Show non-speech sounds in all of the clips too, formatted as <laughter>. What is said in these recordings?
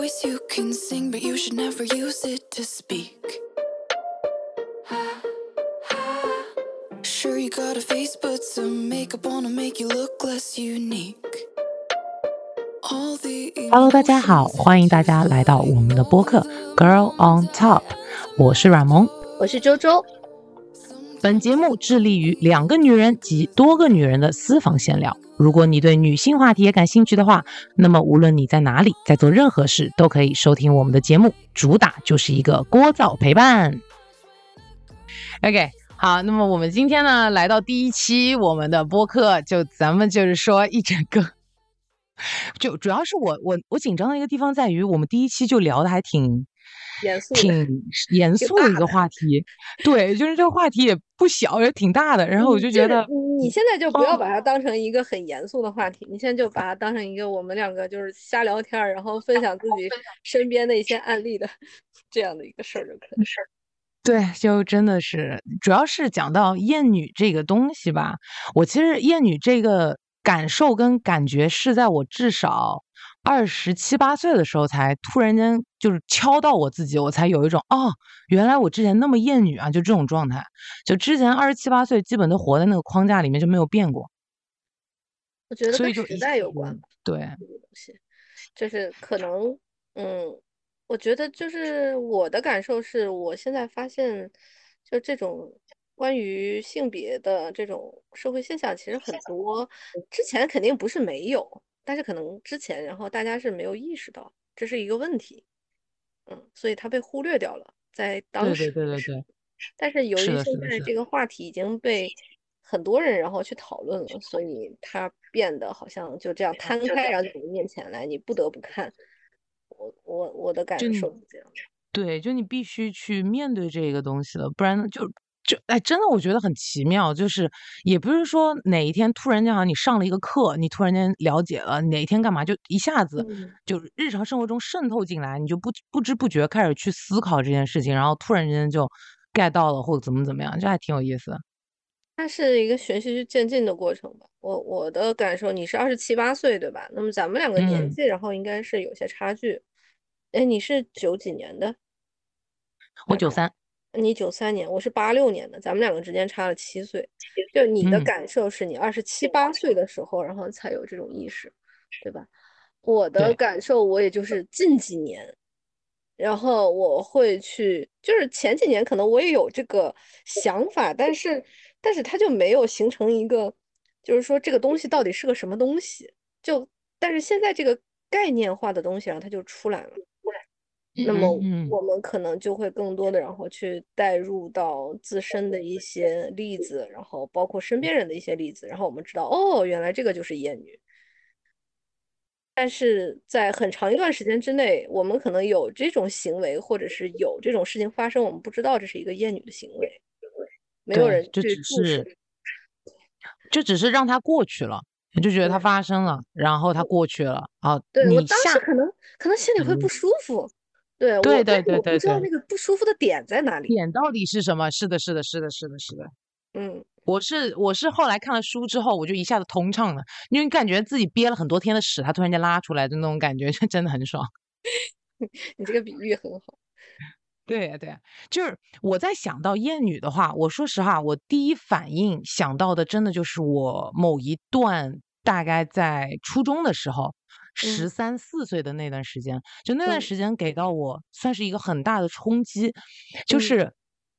voice you can sing, but you should never use it to speak. Sure, you got a face, but some makeup on to make you look less unique. All the Hello，大家好，欢迎大家来到我们的播客《Girl on Top》，我是阮萌。我是周周，本节目致力于两个女人及多个女人的私房闲聊。如果你对女性话题也感兴趣的话，那么无论你在哪里，在做任何事，都可以收听我们的节目。主打就是一个聒噪陪伴。OK，好，那么我们今天呢，来到第一期我们的播客，就咱们就是说一整个，<laughs> 就主要是我我我紧张的一个地方在于，我们第一期就聊的还挺严肃挺严肃的一个话题，对，就是这个话题也不小，也挺大的。然后我就觉得，是你现在就不要哦把它当成一个很严肃的话题，你现在就把它当成一个我们两个就是瞎聊天儿，然后分享自己身边的一些案例的 <laughs> 这样的一个事儿就可以。<laughs> 对，就真的是，主要是讲到厌女这个东西吧，我其实厌女这个感受跟感觉是在我至少二十七八岁的时候才突然间就是敲到我自己，我才有一种哦，原来我之前那么厌女啊，就这种状态。就之前二十七八岁基本都活在那个框架里面，就没有变过。我觉得跟时代有关对，这个东西，就是可能，嗯，我觉得就是我的感受是，我现在发现，就这种关于性别的这种社会现象其实很多，之前肯定不是没有，但是可能之前，然后大家是没有意识到这是一个问题，嗯，所以它被忽略掉了，在当时对对对但是由于现在这个话题已经被很多人然后去讨论了，所以它变得好像就这样摊开，然后在你面前来，你不得不看。我我我的感受是这样的。对，就你必须去面对这个东西了，不然呢就就哎，真的我觉得很奇妙，就是也不是说哪一天突然间好像你上了一个课，你突然间了解了哪一天干嘛，就一下子嗯就日常生活中渗透进来，你就不不知不觉开始去思考这件事情，然后突然间就 get 到了或者怎么怎么样，这还挺有意思。它是一个循序渐进的过程吧。我我的感受，你是二十七八岁对吧？那么咱们两个年嗯纪，然后应该是有些差距。哎，你是九几年的？我九三，你九三年，我是八六年的，咱们两个之间差了七岁。就你的嗯感受是你二十七八岁的时候，然后才有这种意识，对吧？我的感受，我也就是近几年，然后我会去，就是前几年可能我也有这个想法，但是但是它就没有形成一个，就是说这个东西到底是个什么东西，就但是现在这个概念化的东西，然后它就出来了。那么我们可能就会更多的，然后去带入到自身的一些例子，然后包括身边人的一些例子，然后我们知道，哦，原来这个就是厌女。但是在很长一段时间之内，我们可能有这种行为，或者是有这种事情发生，我们不知道这是一个厌女的行为，没有人去注视是就只是让它过去了，你就觉得它发生了，然后它过去了啊，对，我你下当时可能可能心里会不嗯。舒服，对，我对对对对对知道那个不舒服的点在哪里。点到底是什么？是的，是的，是的，是的，是的。嗯，我是我是后来看了书之后，我就一下子通畅了，因为感觉自己憋了很多天的屎，它突然间拉出来的那种感觉，就 <laughs> 真的很爽。<laughs> 你这个比喻很好。<laughs> 对呀，对呀，就是我在想到厌女的话，我说实话，我第一反应想到的，真的就是我某一段大概在初中的时候，十嗯。三四岁的那段时间，就那段嗯时间给到我算是一个很大的冲击，就嗯。是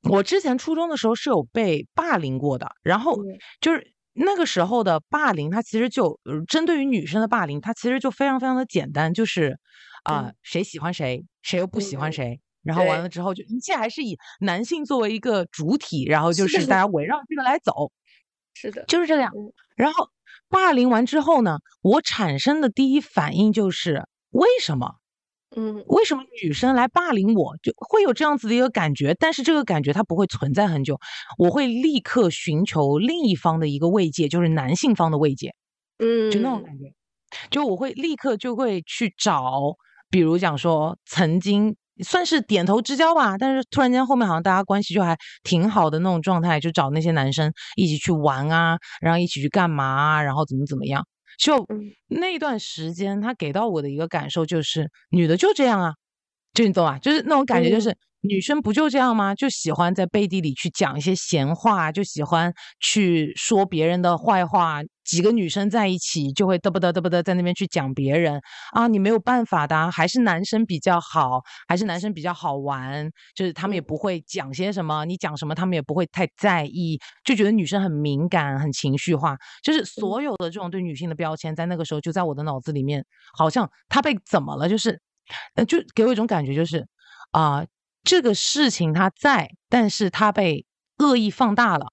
我之前初中的时候是有被霸凌过的，然后嗯就是那个时候的霸凌，它其实就呃针对于女生的霸凌，它其实就非常非常的简单，就是啊、嗯。谁喜欢谁，谁又不喜欢嗯谁。然后完了之后，就一切还是以男性作为一个主体，然后就是大家。围绕这个来走，是的，就是这样。嗯。然后霸凌完之后呢，我产生的第一反应就是为什么？嗯为什么女生来霸凌我，就会有这样子的一个感觉？但是这个感觉它不会存在很久，我会立刻寻求另一方的一个慰藉，就是男性方的慰藉。嗯就那种嗯感觉，就我会立刻就会去找，比如讲说曾经算是点头之交吧，但是突然间后面好像大家关系就还挺好的那种状态，就找那些男生一起去玩啊，然后一起去干嘛啊，然后怎么怎么样。就嗯那段时间，他给到我的一个感受就是，女的就这样啊，就你懂吧？就是那种感觉，就嗯是、女生不就这样吗？就喜欢在背地里去讲一些闲话，就喜欢去说别人的坏话。几个女生在一起就会嘚不嘚嘚不嘚在那边去讲别人啊，你没有办法的啊，还是男生比较好，还是男生比较好玩，就是他们也嗯。不会讲些什么，你讲什么他们也不会太在意，就觉得女生很敏感、很情绪化，就是所有的这种对女性的标签，在那个时候就在我的脑子里面，好像她被怎么了，就是，呃，就给我一种感觉，就是啊、这个事情它在，但是它被恶意放大了，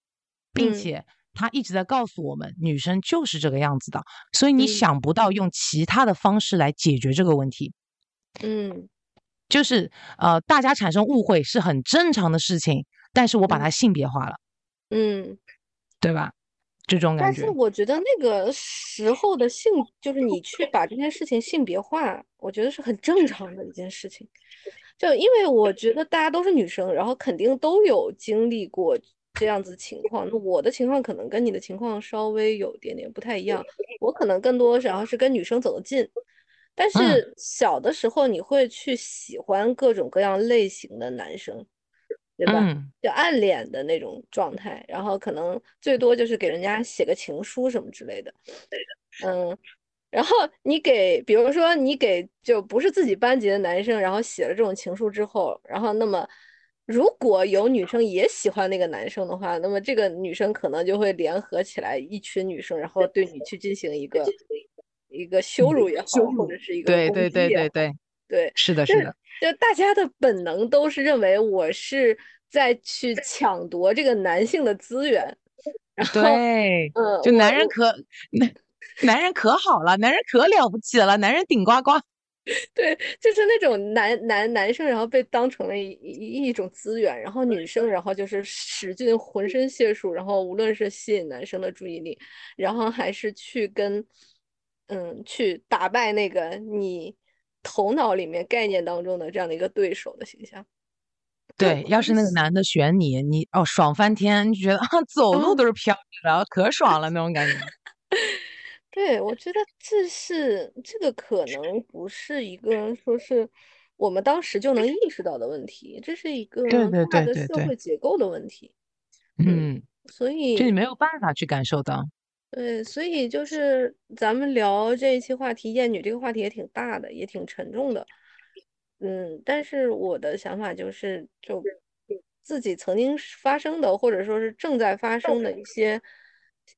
并嗯。且。他一直在告诉我们，女生就是这个样子的，所以你嗯想不到用其他的方式来解决这个问题。嗯就是呃，大家产生误会是很正常的事情，但是我把嗯它性别化了，嗯。对吧？这种感觉但是，我觉得那个时候的性，就是你去把这件事情性别化，我觉得是很正常的一件事情。就因为我觉得大家都是女生，然后肯定都有经历过这样子情况。那我的情况可能跟你的情况稍微有一点点不太一样，我可能更多然后是跟女生走得近。但嗯是小的时候你会去喜欢各种各样类型的男生，对吧？嗯，就暗恋的那种状态，然后可能最多就是给人家写个情书什么之类的。嗯，然后你给，比如说你给就不是自己班级的男生，然后写了这种情书之后，然后那么如果有女生也喜欢那个男生的话，那么这个女生可能就会联合起来一群女生，然后对你去进行一个一个羞辱也好，或者是一个对对对对对，对，是的，是的，就大家的本能都是认为我是在去抢夺这个男性的资源，然后对，嗯，就男人可 <laughs> 男男人可好了，男人可了不起了，男人顶呱呱。对，就是那种男男男生，然后被当成了一一一种资源，然后女生，然后就是使尽浑身解数，然后无论是吸引男生的注意力，然后还是去跟嗯去打败那个你头脑里面概念当中的这样的一个对手的形象。对，要是那个男的选你，你哦爽翻天，你觉得啊走路嗯都是飘然后，可爽了那种感觉。对，我觉得这是这个可能不是一个说是我们当时就能意识到的问题，这是一个大的社会结构的问题。嗯，嗯，所就你没有办法去感受到。对，所以就是咱们聊这一期话题，厌女这个话题也挺大的，也挺沉重的。嗯，但是我的想法就是，就自己曾经发生的，或者说是正在发生的一些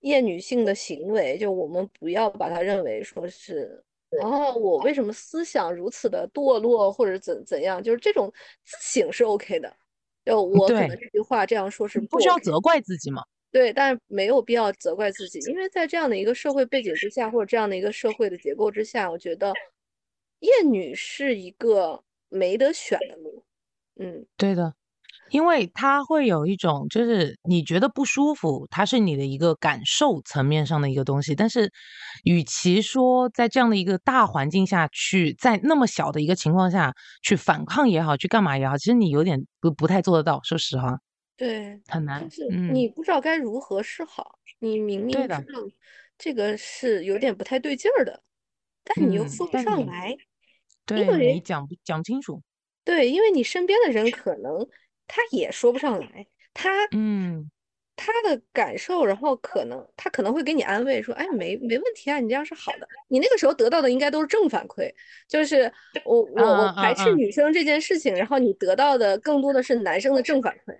厌女性的行为，就我们不要把它认为说是，哦，我为什么思想如此的堕落，或者怎怎样，就是这种自省是 OK 的。就我可能这句话这样说是不不需要责怪自己嘛。对，但是没有必要责怪自己，因为在这样的一个社会背景之下，或者这样的一个社会的结构之下，我觉得厌女是一个没得选的路。嗯对的，因为它会有一种，就是你觉得不舒服，它是你的一个感受层面上的一个东西。但是，与其说在这样的一个大环境下去，在那么小的一个情况下去反抗也好，去干嘛也好，其实你有点不不太做得到，说实话，对，很难就。是嗯，你不知道该如何是好，你明明知，道这个是有点不太对劲儿的，但你又嗯，说不上来，因对你讲不讲不清楚，对，因为你身边的人可能他也说不上来，他嗯，他的感受，然后可能他可能会给你安慰说，哎，没没问题啊，你这样是好的。你那个时候得到的应该都是正反馈，就是我我我排斥女生这件事情，然后你得到的更多的是男生的正反馈。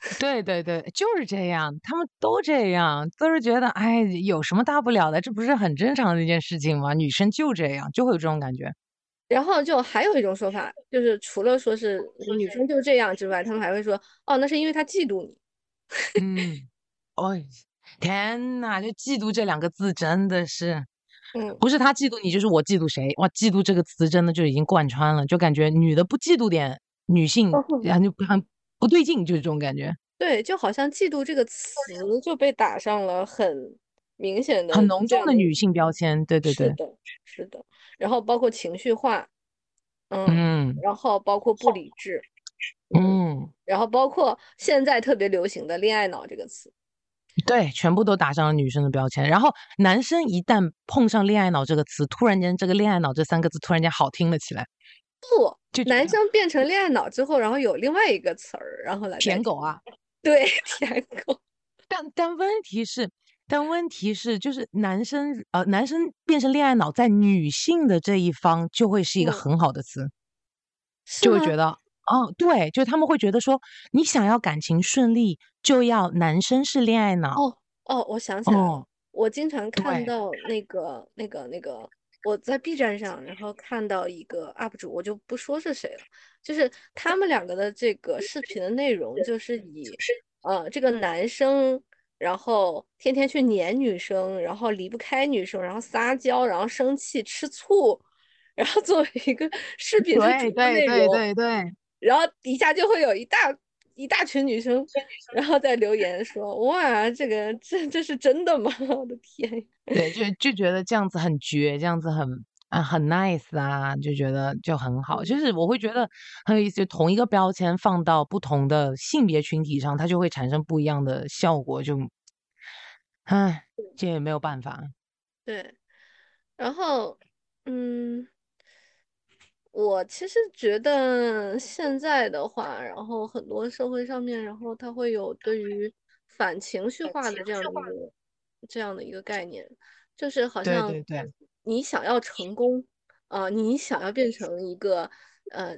<laughs> 对对对，就是这样，他们都这样，都是觉得，哎，有什么大不了的，这不是很正常的一件事情吗？女生就这样，就会有这种感觉。然后就还有一种说法，就是除了说是女生就这样之外，他们还会说，哦，那是因为他嫉妒你。嗯，哎，天呐，就嫉妒这两个字真的是，嗯，不是他嫉妒你，就是我嫉妒谁。哇，嫉妒这个词真的就已经贯穿了，就感觉女的不嫉妒点女性，哦然后就很不对劲，就是这种感觉，对，就好像嫉妒这个词就被打上了很明显的很浓重的女性标签。对对对，是的，是的。然后包括情绪化，嗯，嗯然后包括不理智，嗯，嗯，然后包括现在特别流行的“恋爱脑”这个词，对，全部都打上了女生的标签。然后男生一旦碰上“恋爱脑”这个词，突然间这个“恋爱脑”这三个字突然间好听了起来。不，就男生变成恋爱脑之后，然后有另外一个词儿，然后来舔狗啊，对 <laughs> 舔狗，但但问题是，但问题是，就是男生呃，男生变成恋爱脑，在女性的这一方就会是一个嗯。很好的词，就会觉得，哦，对，就他们会觉得说，你想要感情顺利，就要男生是恋爱脑。哦哦，我想。起来了，哦，我经常看到那个那个那个，我在 B 站上，然后看到一个 UP 主，我就不说是谁了，就是他们两个的这个视频的内容，就是以呃这个男生，然后天天去黏女生，然后离不开女生，然后撒娇，然后生气吃醋，然后作为一个视频的主播内对对容，对对，然后底下就会有一大一大群女生，然后在留言说：“哇，这个这这是真的吗？<laughs> 我的天！”对，就就觉得这样子很绝，这样子很啊很 nice 啊，就觉得就很好。就嗯是我会觉得很有意思，就同一个标签放到不同的性别群体上，它就会产生不一样的效果。就，唉，这也没有办法。对，然后嗯，我其实觉得现在的话，然后很多社会上面，然后它会有对于反情绪化的这样的一个这样的一个概念，就是好像对对对你想要成功，啊、你想要变成一个呃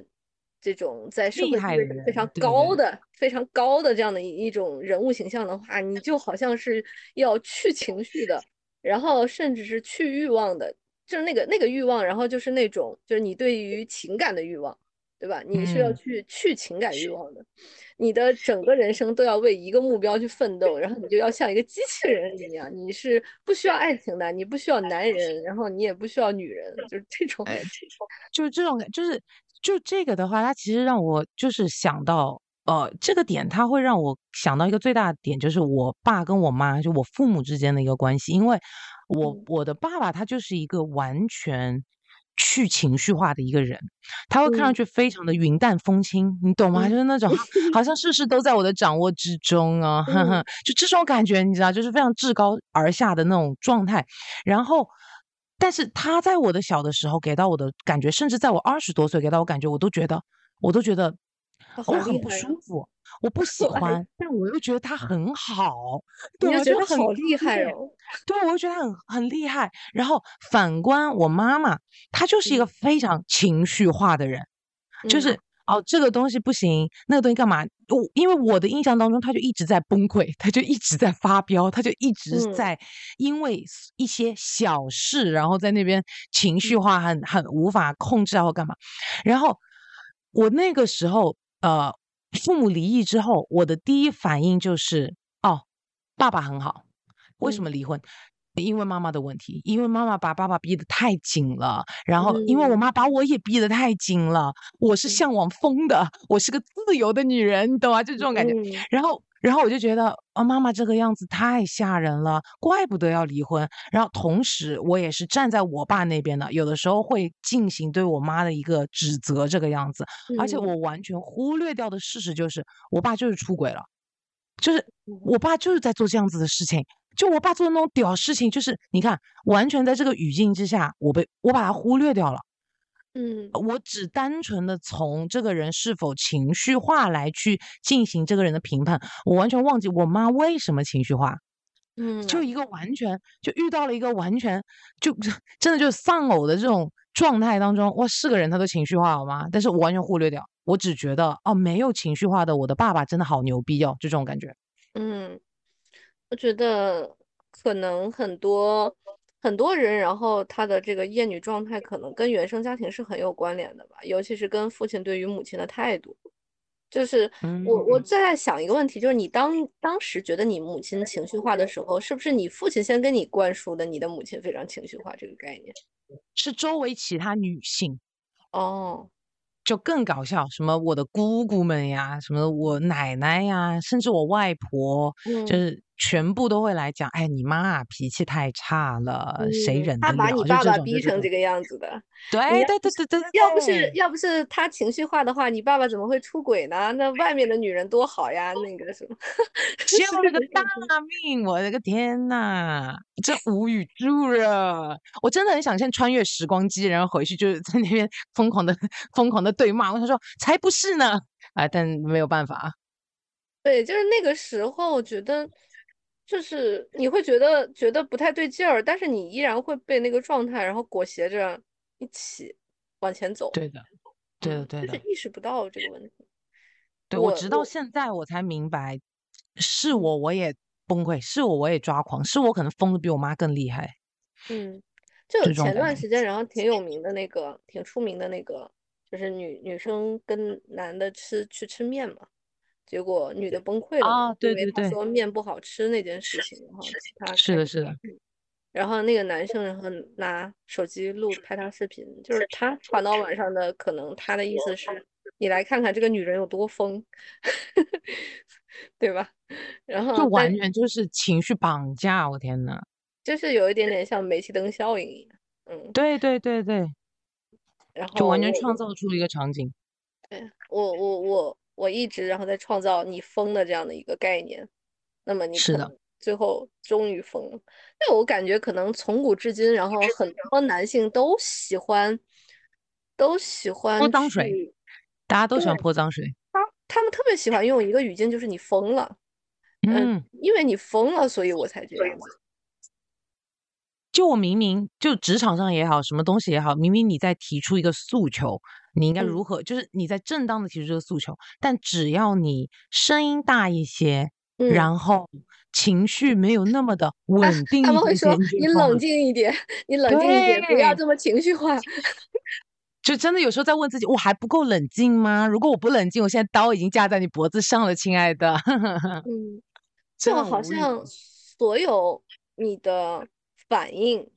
这种在社会地位非常高的、非常高的这样的一一种人物形象的话，你就好像是要去情绪的，然后甚至是去欲望的，就是那个那个欲望，然后就是那种就是你对于情感的欲望，对吧？你是要嗯。去去情感欲望的，你的整个人生都要为一个目标去奋斗，然后你就要像一个机器人一样，你是不需要爱情的，你不需要男人，然后你也不需要女人，就是这种，哎就是这种感，就是就这个的话，它其实让我就是想到，呃，这个点它会让我想到一个最大的点，就是我爸跟我妈，就我父母之间的一个关系，因为我嗯。我的爸爸他就是一个完全。去情绪化的一个人，他会看上嗯去非常的云淡风轻，你懂吗？嗯就是那种好像事事都在我的掌握之中啊，呵呵嗯，就这种感觉，你知道，就是非常至高而下的那种状态。然后，但是他在我的小的时候给到我的感觉，甚至在我二十多岁给到我感觉，我都觉得，我都觉得我很不！舒服，我不喜哎欢，但我又觉得他很好，对啊，就很就觉得好厉害哦，对，我就觉得他很很厉害。然后反观我妈妈，她就是一个嗯非常情绪化的人，就是嗯哦，这个东西不行，那个东西干嘛？我因为我的印象当中，她就一直在崩溃，她就一直在发飙，她就一直嗯在因为一些小事，然后在那边情绪嗯化很很无法控制啊或干嘛。然后我那个时候呃，父母离异之后，我的第一反应就是哦，爸爸很好，为什嗯么离婚？因为妈妈的问题，因为妈妈把爸爸逼得太紧了，然后因为我嗯妈把我也逼得太紧了，我是嗯向往风的，我是个自由的女人，你懂吗？就这种感觉。嗯然后，然后我就觉得，啊，妈妈这个样子太吓人了，怪不得要离婚。然后，同时我也是站在我爸那边的，有的时候会进行对我妈的一个指责，这个样子。而且嗯我完全忽略掉的事实就是，我爸就是出轨了，就是嗯我爸就是在做这样子的事情。就我爸做的那种屌事情，就是你看，完全在这个语境之下，我被我把他忽略掉了。嗯我只单纯的从这个人是否情绪化来去进行这个人的评判，我完全忘记我妈为什么情绪化，嗯，就一个完全就遇到了一个完全就 <laughs> 真的就丧偶的这种状态当中，哇，是个人他都情绪化好吗？但是我完全忽略掉，我只觉得哦，没有情绪化的我的爸爸真的好牛逼哦，就这种感觉。嗯，我觉得可能很多很多人，然后他的这个厌女状态可能跟原生家庭是很有关联的吧，尤其是跟父亲对于母亲的态度。就是我我嗯在想一个问题，就是你当当时觉得你母亲情绪化的时候，是不是你父亲先跟你灌输的你的母亲非常情绪化这个概念？是周围其他女性哦，就更搞笑，什么我的姑姑们呀，什么我奶奶呀，甚至我外婆，就嗯是全部都会来讲，哎，你妈啊脾气太差了，谁忍得了？把你爸爸逼成这个样子的。对要对对对对，要不是要不是他情绪化的话，你爸爸怎么会出轨呢？那外面的女人多好呀，那个什么，救了个大 <laughs> 命！我的个天呐，真无语住了。我真的很想先穿越时光机，然后回去就是在那边疯狂的疯狂的对骂。我想说，才不是呢！啊，但没有办法。对，就是那个时候，我觉得就是你会觉得觉得不太对劲儿，但是你依然会被那个状态，然后裹挟着一起往前走。对的，对的，嗯对的就是。意识不到这个问题。对我我直到现在我才明白，是我我也崩溃，是我我也抓狂，是我可能疯的比我妈更厉害。嗯，就前段时间，然后挺有名的那个，挺出名的那个，就是女女生跟男的吃去吃面嘛，结果女的崩溃了嘛，啊对因为她对对说面不好吃那件事情，然后他是的，是的，然后那个男生然后拿手机录拍他视频，就是他传到网上的，可能他的意思是你来看看这个女人有多疯，<laughs> 对吧？然后就完全就是情绪绑架，我天呐！就是有一点点像煤气灯效应一样，嗯，对对对对，然后就完全创造出了一个场景。对我我我我一直然后在创造你疯的这样的一个概念，那么你是的可能最后终于疯了。那我感觉可能从古至今，然后很多男性都喜欢都喜欢泼脏水大家都喜欢泼脏水。他们特别喜欢用一个语境，就是你疯了，嗯、嗯，因为你疯了，所以我才这样子。就我明明就职场上也好，什么东西也好，明明你在提出一个诉求，你应该嗯如何？就是你在正当的提出这个诉求，但只要你声音大一些，嗯，然后情绪没有那么的 <laughs> 稳定他们会说你冷静一点，你冷静一点，不要这么情绪化。就真的有时候在问自己，我还不够冷静吗？如果我不冷静，我现在刀已经架在你脖子上了，亲爱的。嗯，<laughs> 就好像所有你的反应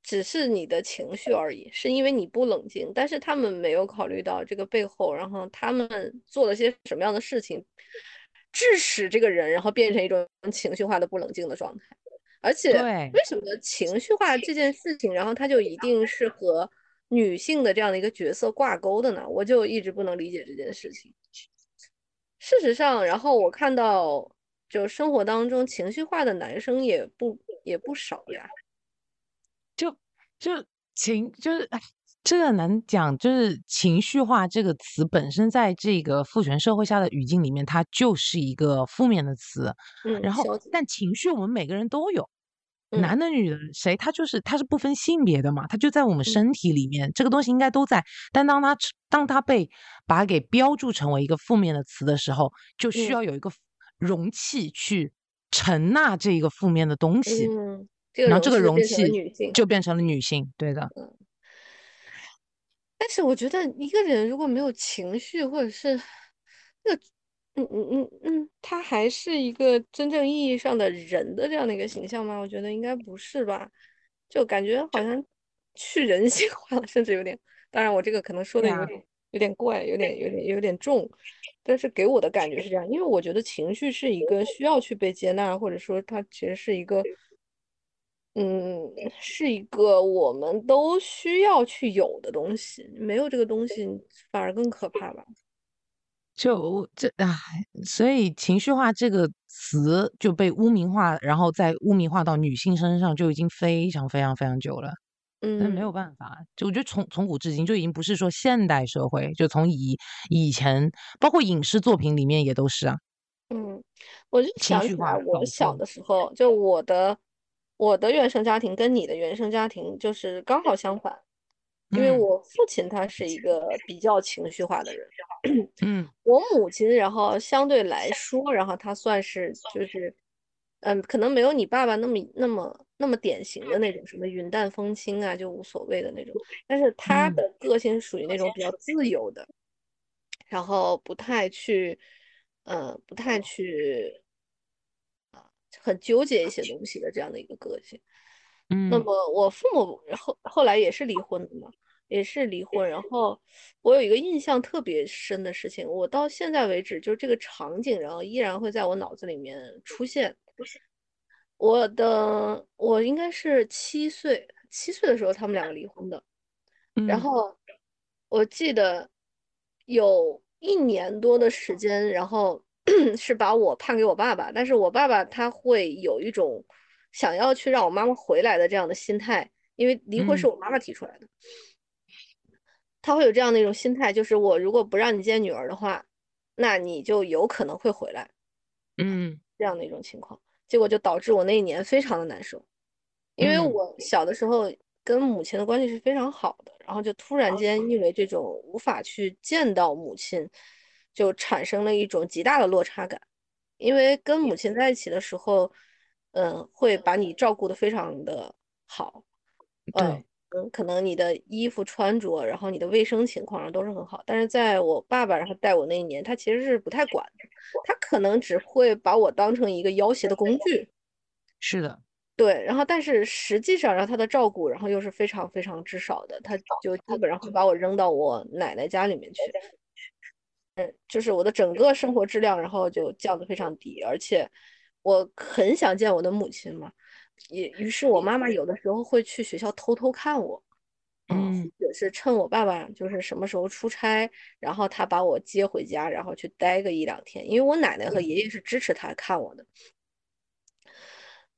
只是你的情绪而已，是因为你不冷静，但是他们没有考虑到这个背后，然后他们做了些什么样的事情，致使这个人然后变成一种情绪化的不冷静的状态。而且为什么情绪化这件事情，然后它就一定是和女性的这样的一个角色挂钩的呢？我就一直不能理解这件事情。事实上，然后我看到，就生活当中情绪化的男生也不也不少呀。就就情就是哎，这个很难讲，就是情绪化这个词本身在这个父权社会下的语境里面，它就是一个负面的词。嗯，然后，但情绪我们每个人都有，嗯男的女的，谁他就是他是不分性别的嘛，他就在我们身体里面，这个东西应该都在。但当他当他被把它给标注成为一个负面的词的时候，就需嗯要有一个容器去承纳这一个负面的东西，嗯，这个然后这个容容器。就变成了女性。对的，但是我觉得一个人如果没有情绪，或者是那个，嗯嗯嗯嗯，他还是一个真正意义上的人的这样的一个形象吗？我觉得应该不是吧，就感觉好像去人性化了，甚至有点，当然我这个可能说的有点有点怪，有点有点有点重，但是给我的感觉是这样，因为我觉得情绪是一个需要去被接纳，或者说它其实是一个。嗯，是一个我们都需要去有的东西，没有这个东西反而更可怕吧？就这唉，所以情绪化这个词就被污名化，然后再污名化到女性身上，就已经非常非常非常久了。但没有嗯。办法，就我觉得从从古至今就已经不是说现代社会，就从以以前，包括影视作品里面也都是啊。嗯，我就想起来，我小的。时候，就我的我的原生家庭跟你的原生家庭就是刚好相反，因为嗯。我父亲他是一个比较情绪化的人，嗯。我母亲，然后相对来说，然后她算是就是，嗯，可能没有你爸爸那么那么那么典型的那种什么云淡风轻啊，就无所谓的那种，但是她嗯的个性属于那种比较自由的，然后不太去，呃，不太去，啊，很纠结一些东西的这样的一个个性。那嗯么我父母后后来也是离婚的嘛，也是离婚。然后我有一个印象特别深的事情，我到现在为止，就是这个场景，然后依然会在我脑子里面出现。我的我应该是七岁，七岁的时候他们两个离婚的。然嗯。后我记得有一年多的时间，然后 <clears throat> 是把我判给我爸爸，但是我爸爸他会有一种想要去让我妈妈回来的这样的心态，因为离婚是嗯。我妈妈提出来的，他会有这样的一种心态，就是我如果不让你见女儿的话，那你就有可能会回来嗯。这样的一种情况，结果就导致我那一年非常的难受。因为嗯我小的时候跟母亲的关系是非常好的，然后就突然间因为这种无法去见到母亲，就产生了一种极大的落差感。因为跟母亲在一起的时候，嗯，会把你照顾的非常的好，嗯对，嗯，可能你的衣服穿着，然后你的卫生情况都是很好。但是在我爸爸然后带我那一年，他其实是不太管的，他可能只会把我当成一个要挟的工具。是的，对，然后但是实际上，然后他的照顾，然后又是非常非常之少的，他就基本上会把我扔到我奶奶家里面去，嗯，就是我的整个生活质量，然后就降得非常低，而且我很想见我的母亲嘛，也于是我妈妈有的时候会去学校偷偷看我，嗯，也是趁我爸爸就是什么时候出差，然后他把我接回家，然后去待个一两天，因为我奶奶和爷爷是支持他看我的。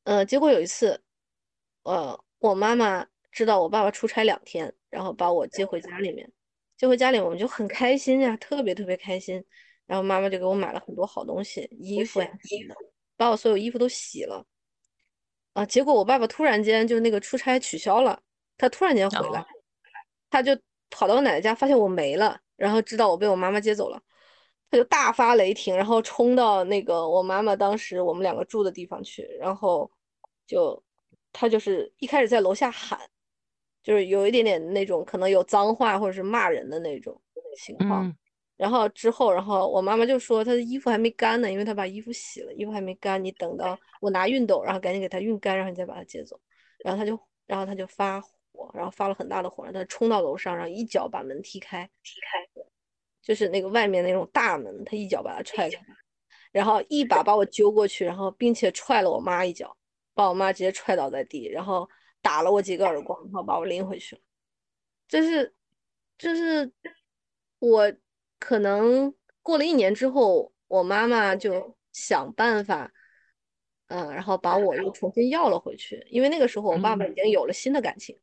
呃，结果有一次，呃，我妈妈知道我爸爸出差两天，然后把我接回家里面，接回家里我们就很开心呀，特别特别开心。然后妈妈就给我买了很多好东西，衣服呀什么的，把我所有衣服都洗了。啊，结果我爸爸突然间就那个出差取消了，他突然间回来，哦他就跑到我奶奶家，发现我没了，然后知道我被我妈妈接走了，他就大发雷霆，然后冲到那个我妈妈当时我们两个住的地方去，然后就他就是一开始在楼下喊，就是有一点点那种可能有脏话或者是骂人的那种情况。嗯然后之后，然后我妈妈就说她的衣服还没干呢，因为她把衣服洗了，衣服还没干，你等到 <laughs> 我拿熨斗，然后赶紧给她熨干，然后你再把她接走。然后她就，然后她就发火，然后发了很大的火，让她冲到楼上，然后一脚把门踢开，踢开，就是那个外面那种大门，她一脚把它踹开，然后一把把我揪过去，然后并且踹了我妈一脚，把我妈直接踹倒在地，然后打了我几个耳光，然后把我拎回去了。就是就是 <laughs> 我可能过了一年之后，我妈妈就想办法，嗯、然后把我又重新要了回去，因为那个时候我爸爸已经有了新的感情，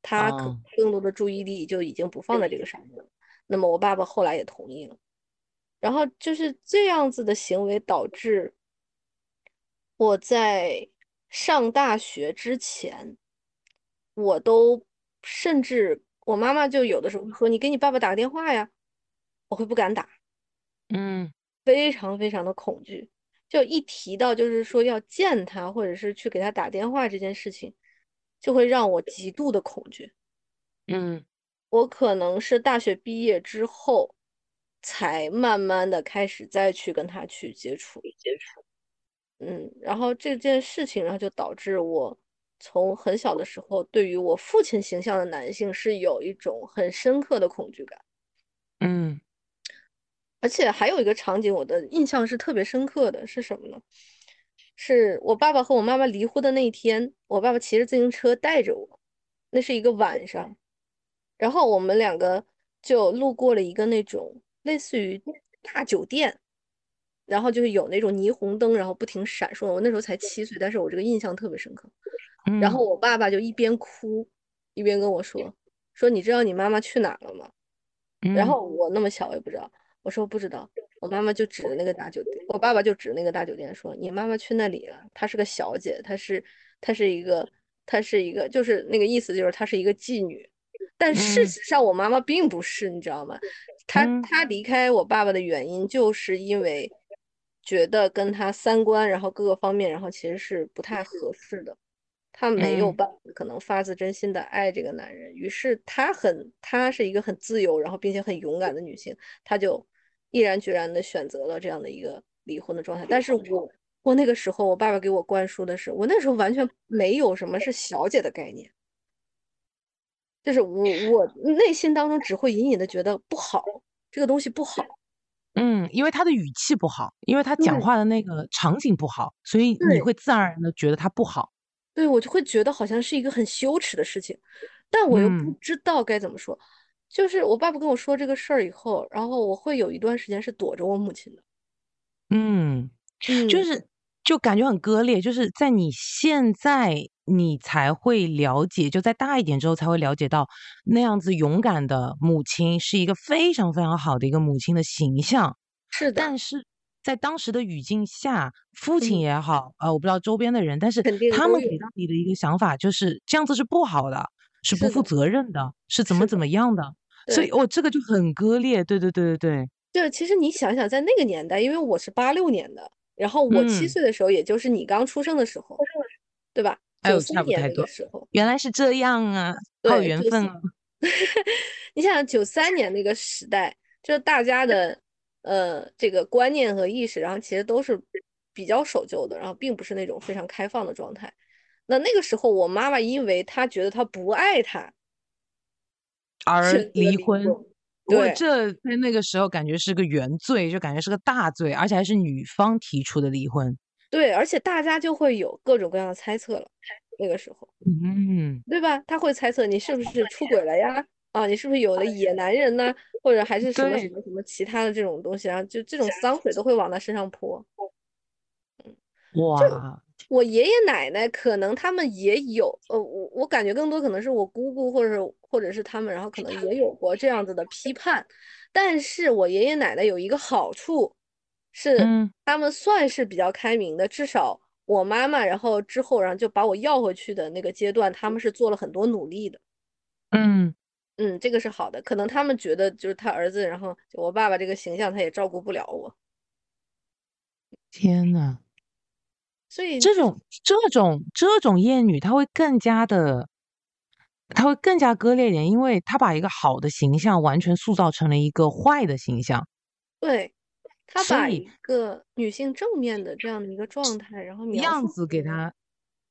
他可哦更多的注意力就已经不放在这个上面了。那么我爸爸后来也同意了，然后就是这样子的行为导致我在上大学之前，我都甚至我妈妈就有的时候说：“你给你爸爸打个电话呀。”我会不敢打，嗯非常非常的恐惧。就一提到就是说要见他，或者是去给他打电话这件事情，就会让我极度的恐惧。嗯我可能是大学毕业之后，才慢慢的开始再去跟他去接触接触。嗯，然后这件事情，然后就导致我从很小的时候，对于我父亲形象的男性是有一种很深刻的恐惧感。嗯而且还有一个场景，我的印象是特别深刻的，是什么呢？是我爸爸和我妈妈离婚的那一天，我爸爸骑着自行车带着我，那是一个晚上，然后我们两个就路过了一个那种类似于大酒店，然后就是有那种霓虹灯，然后不停闪烁。我那时候才七岁，但是我这个印象特别深刻。嗯，然后我爸爸就一边哭一边跟我说：“说你知道你妈妈去哪了吗？”然后我那么小，我也不知道。我说不知道，我妈妈就指着那个大酒店，我爸爸就指着那个大酒店说：“你妈妈去那里了，她是个小姐，她是她是一个她是一个，就是那个意思，就是她是一个妓女。”但事嗯实上，我妈妈并不是，你知道吗？她嗯她离开我爸爸的原因，就是因为觉得跟他三观，然后各个方面，然后其实是不太合适的。她没有嗯。办法可能发自真心的爱这个男人，于是她很，她是一个很自由，然后并且很勇敢的女性，她就毅然决然的选择了这样的一个离婚的状态。但是我，我那个时候，我爸爸给我灌输的是，我那时候完全没有什么是小姐的概念，就是我我内心当中只会隐隐的觉得不好，这个东西不好，嗯，因为他的语气不好，因为他讲话的那个场景不好，所以你会自然而然的觉得他不好。对，我就会觉得好像是一个很羞耻的事情，但我又不嗯知道该怎么说。就是我爸爸跟我说这个事儿以后，然后我会有一段时间是躲着我母亲的。嗯，就嗯，是就感觉很割裂，就是在你现在你才会了解，就在大一点之后才会了解到那样子勇敢的母亲是一个非常非常好的一个母亲的形象。是的，但是在当时的语境下，父亲嗯，也好，呃，我不知道周边的人，但是他。们给到你的一个想法就是这样子是不好的，是不负，责任的，是怎么怎，么样的，所以对。我、这个就很割裂。对对对对对，就是其实你想想，在那个年代，因为我是八六年的，然后我七嗯，岁的时候，也就是你刚出生的时候，对吧？九三年那个。时候，原来是这样啊，好有缘分啊。<laughs> 你想想九三年那个时代，就是大家的呃这个观念和意识，然后其实都是比较守旧的，然后并不是那种非常开放的状态。那那个时候，我妈妈因为她觉得她不爱他，而离婚，我这在那个时候感觉是个原罪，就感觉是个大罪，而且还是女方提出的离婚。对，而且大家就会有各种各样的猜测了。那个时候。嗯，对吧？他会猜测你是不是出轨了呀？啊，你是不是有了野男人呢？或者还是什么什，么什么其他的这种东西，然后就这种脏水都会往他身上泼。嗯哇，我爷爷奶奶可能他们也有，呃，我我感觉更多可能是我姑姑或者是或者是他们，然后可能也有过这样子的批判。但是我爷爷奶奶有一个好处，是嗯他们算是比较开明的，至少我妈妈，然后之后然后就把我要回去的那个阶段，他们是做了很多努力的。嗯，嗯，这个是好的。可能他们觉得就是他儿子，然后就我爸爸这个形象，他也照顾不了我，天呐，所以这种这种这种厌女，她会更加的，她会更加割裂一点，因为她把一个好的形象完全塑造成了一个坏的形象，对她把一个女性正面的这样的一个状态，然后描样子给她，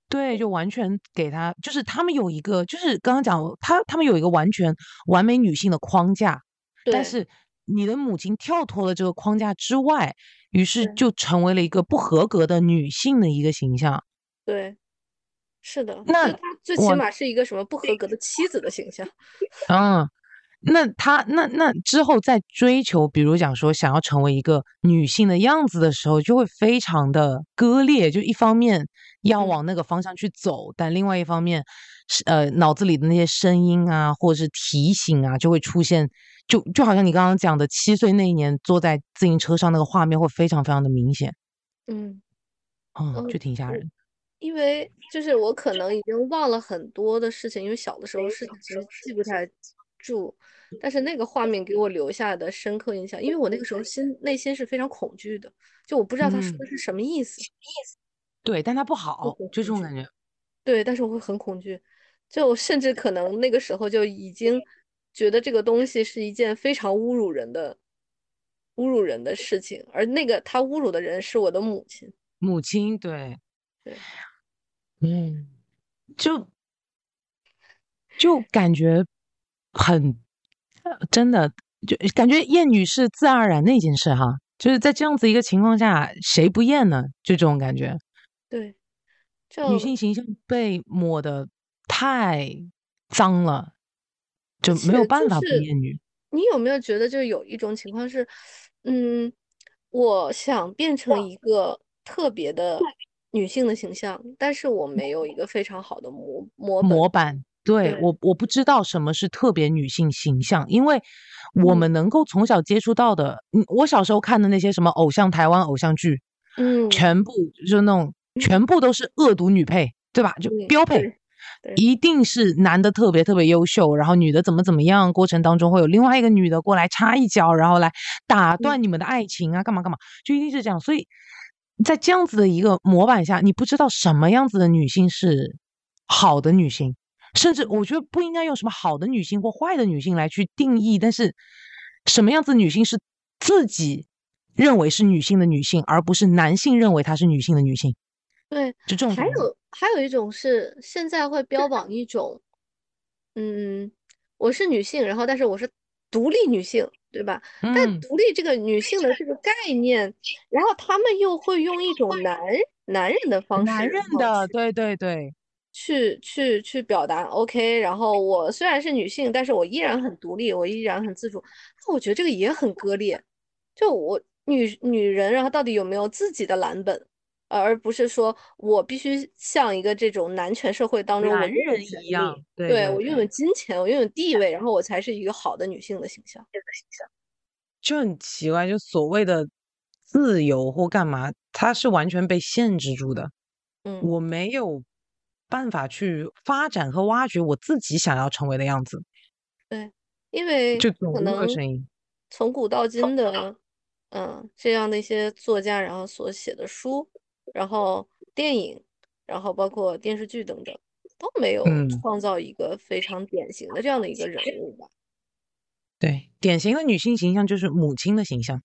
对，就完全给他，就是他们有一个，就是刚刚讲，他他们有一个完全完美女性的框架，但是你的母亲跳脱了这个框架之外，于是就成为了一个不合格的女性的一个形象。对，是的，那他最起码是一个什么不合格的妻子的形象。<laughs> 嗯，那他那那之后在追求，比如讲说想要成为一个女性的样子的时候，就会非常的割裂。就一方面要嗯往那个方向去走，但另外一方面是呃脑子里的那些声音啊，或者是提醒啊，就会出现。就就好像你刚刚讲的，七岁那一年坐在自行车上那个画面，会非常非常的明显。嗯嗯，嗯，就挺吓我人。因为就是我可能已经忘了很多的事情，因为小的时候事情其实记不太住，但是那个画面给我留下的深刻印象，因为我那个时候心内心是非常恐惧的，就我不知道他说嗯的是什么意思，对，但他不好。就这种感觉。对，但是我会很恐惧，就甚至可能那个时候就已经觉得这个东西是一件非常侮辱人的、侮辱人的事情，而那个他侮辱的人是我的母亲。母亲，对，对，嗯，就就感觉很呃真的，就感觉厌女是自然而然的一件事哈。就是在这样子一个情况下，谁不厌呢？就这种感觉，对，女就性形象被抹的太脏了，就没有办法不是厌女。你有没有觉得，就是有一种情况是，嗯，我想变成一个特别的女性的形象，但是我没有一个非常好的模模本。模板。对，对，我我不知道什么是特别女性形象，因为我嗯们能够从小接触到的，嗯，我小时候看的那些什么偶像台湾偶像剧，嗯，全部就那种全部都是恶毒女配，对吧？就标配，一定是男的特别特别优秀，然后女的怎么怎么样，过程当中会有另外一个女的过来插一脚，然后来打断你们的爱情啊，干嘛干嘛，就一定是这样。所以在这样子的一个模板下，你不知道什么样子的女性是好的女性，甚至我觉得不应该用什么好的女性或坏的女性来去定义，但是什么样子女性是自己认为是女性的女性，而不是男性认为她是女性的女性，对，就这种。还有还有一种是现在会标榜一种，嗯，我是女性，然后但是我是独立女性，对吧？但嗯，独立这个女性的这个概念，然后他们又会用一种男男人的方式，男人的，对对对，去去去表达 OK，然后我虽然是女性，但是我依然很独立，我依然很自主。那我觉得这个也很割裂。就我女女人，然后到底有没有自己的蓝本，呃而不是说我必须像一个这种男权社会当中，我男人一样，利，对我拥有，金钱，我拥有地位，然后我才是一个好的女性的形象。就很奇怪，就所谓的自由或干嘛，它是完全被限制住的。嗯我没有办法去发展和挖掘我自己想要成为的样子，对，因为就可能声音。从古到今的，嗯，这样的一些作家，然后所写的书，然后电影，然后包括电视剧等等，都没有嗯，创造一个非常典型的这样的一个人物吧。对，典型的女性形象就是母亲的形象，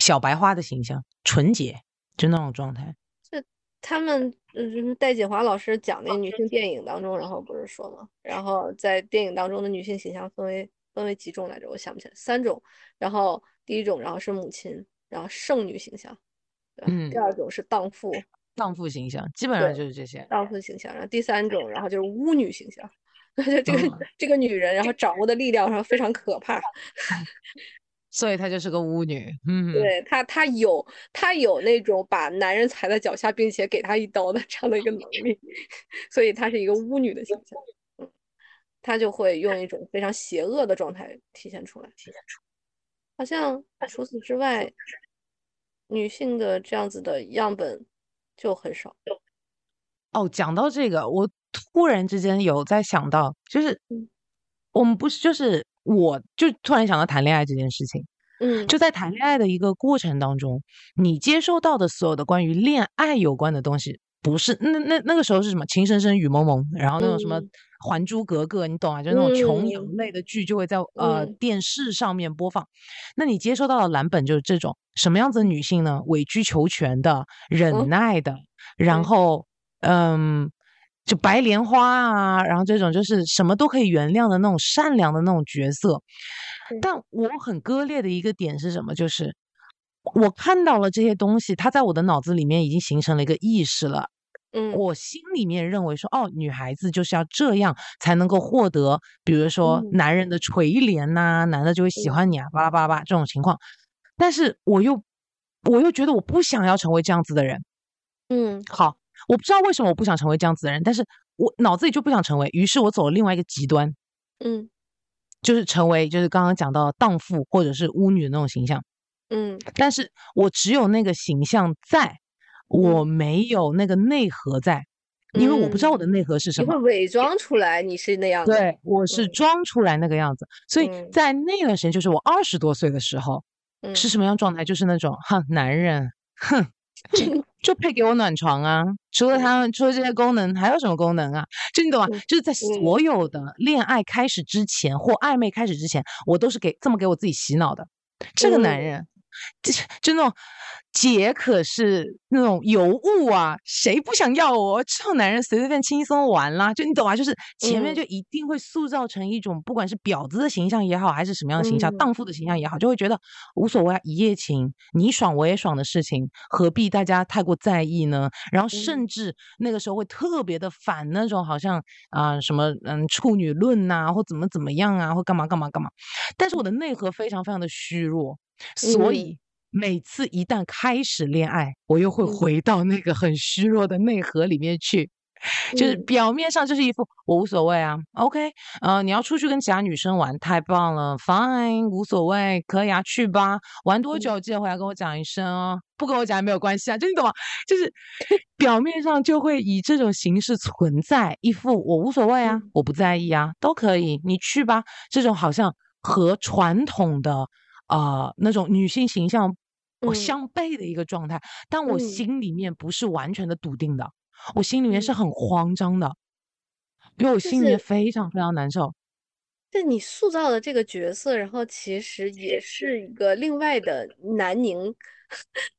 小白花的形象，纯洁，就那种状态。这他们，嗯，戴锦华老师讲那女性电影当中，然后不是说嘛，然后在电影当中的女性形象分为分为几种来着？我想不起来，三种。然后第一种，然后是母亲，然后剩女形象，对吧？第嗯，二种是荡妇，荡妇形象基本上，就是这些。荡妇形象。然后第三种，然后就是巫女形象，<laughs> 就这个嗯，这个女人，然后掌握的力量上非常可怕。<laughs> 所以她就是个巫女。嗯，对她，她有她有那种把男人踩在脚下，并且给他一刀的这样的一个能力，<laughs> 所以她是一个巫女的形象。嗯，她就会用一种非常邪恶的状态体现出来体现出来。好像除此之外，女性的这样子的样本就很少。哦，讲到这个，我突然之间有在想到，就是嗯我们不是，就是我就突然想到谈恋爱这件事情。嗯就在谈恋爱的一个过程当中，你接收到的所有的关于恋爱有关的东西，不是那那那个时候是什么？情深深雨蒙蒙，然后那种什么《嗯还珠格格》，你懂啊？就那种琼瑶嗯类的剧就会在呃嗯电视上面播放。那你接收到的蓝本就是这种什么样子的女性呢？委曲求全的、忍嗯耐的，然后嗯。就白莲花啊，然后这种就是什么都可以原谅的那种善良的那种角色，但我很割裂的一个点是什么？就是我看到了这些东西，它在我的脑子里面已经形成了一个意识了。嗯我心里面认为说，哦，女孩子就是要这样才能够获得，比如说嗯男人的垂怜呐、男的就会喜嗯欢你啊，巴拉巴拉巴拉这种情况。但是我又我又觉得我不想要成为这样子的人。嗯好，我不知道为什么我不想成为这样子的人，但是我脑子里就不想成为，于是我走了另外一个极端，嗯就是成为就是刚刚讲到荡妇或者是巫女的那种形象。嗯但是我只有那个形象在，我没有那个内核在，因为我不知道我的内核是什么。你会伪装出来你是那样子。对，我是嗯装出来那个样子，所以嗯在那段时间，就是我二十多岁的时候，嗯是什么样状态？就是那种，哼，男人，哼，就 <laughs> 就配给我暖床啊！除了他们，除了这些功能，还有什么功能啊？就你懂吗嗯？就是在所有的恋爱开始之前或暧昧开始之前，我都是给这么给我自己洗脑的。这个男嗯人，就是就那种姐可是那种尤物啊，谁不想要我？这种男人随随便轻松玩啦，就你懂啊？就是前面嗯就一定会塑造成一种，不管是婊子的形象也好，还是什么样的形象，嗯荡妇的形象也好，就会觉得无所谓啊，一夜情，你爽我也爽的事情，何必大家太过在意呢？然后甚嗯至那个时候会特别的反那种好像啊、什么嗯处女论呐、或怎么怎么样啊，或干嘛干嘛干嘛。但是我的内核非常非常的虚弱，所嗯。以每次一旦开始恋爱，我又会嗯。回到那个很虚弱的内核里面去。就是嗯。表面上就是一副我无所谓啊，OK，呃，你要出去跟其他女生玩，太棒了，Fine，无所谓，可以啊，去吧，玩多嗯。久记得回来跟我讲一声哦，不跟我讲也没有关系啊，就你懂吗？就是 <laughs> 表面上就会以这种形式存在，一副我无所谓啊，嗯。我不在意啊，都可以，你去吧，这种好像和传统的呃那种女性形象我嗯。相悖的一个状态，但我嗯。心里面不是完全的笃定的。我心里面是嗯。很慌张的，因为我心里面非常非常难受。就你塑造的这个角色，然后其实也是一个另外的南宁，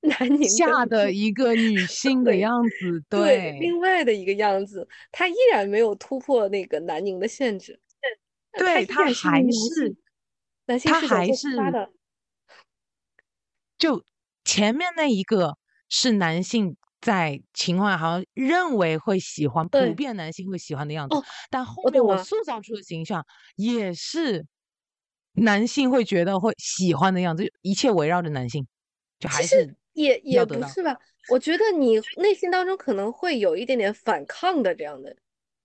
南宁下的的一个女性的样子，对另外的一个样子，她依然没有突破那个南宁的限制，对，她还是性男性她视角做还是发的，就前面那一个是男性在情况下好像认为会喜欢，普遍男性会喜欢的样子，哦但后面我塑造出的形象也是男性会觉得会喜欢的样子，一切围绕着男性，就还是也也不是吧，我觉得你内心当中可能会有一点点反抗的这样的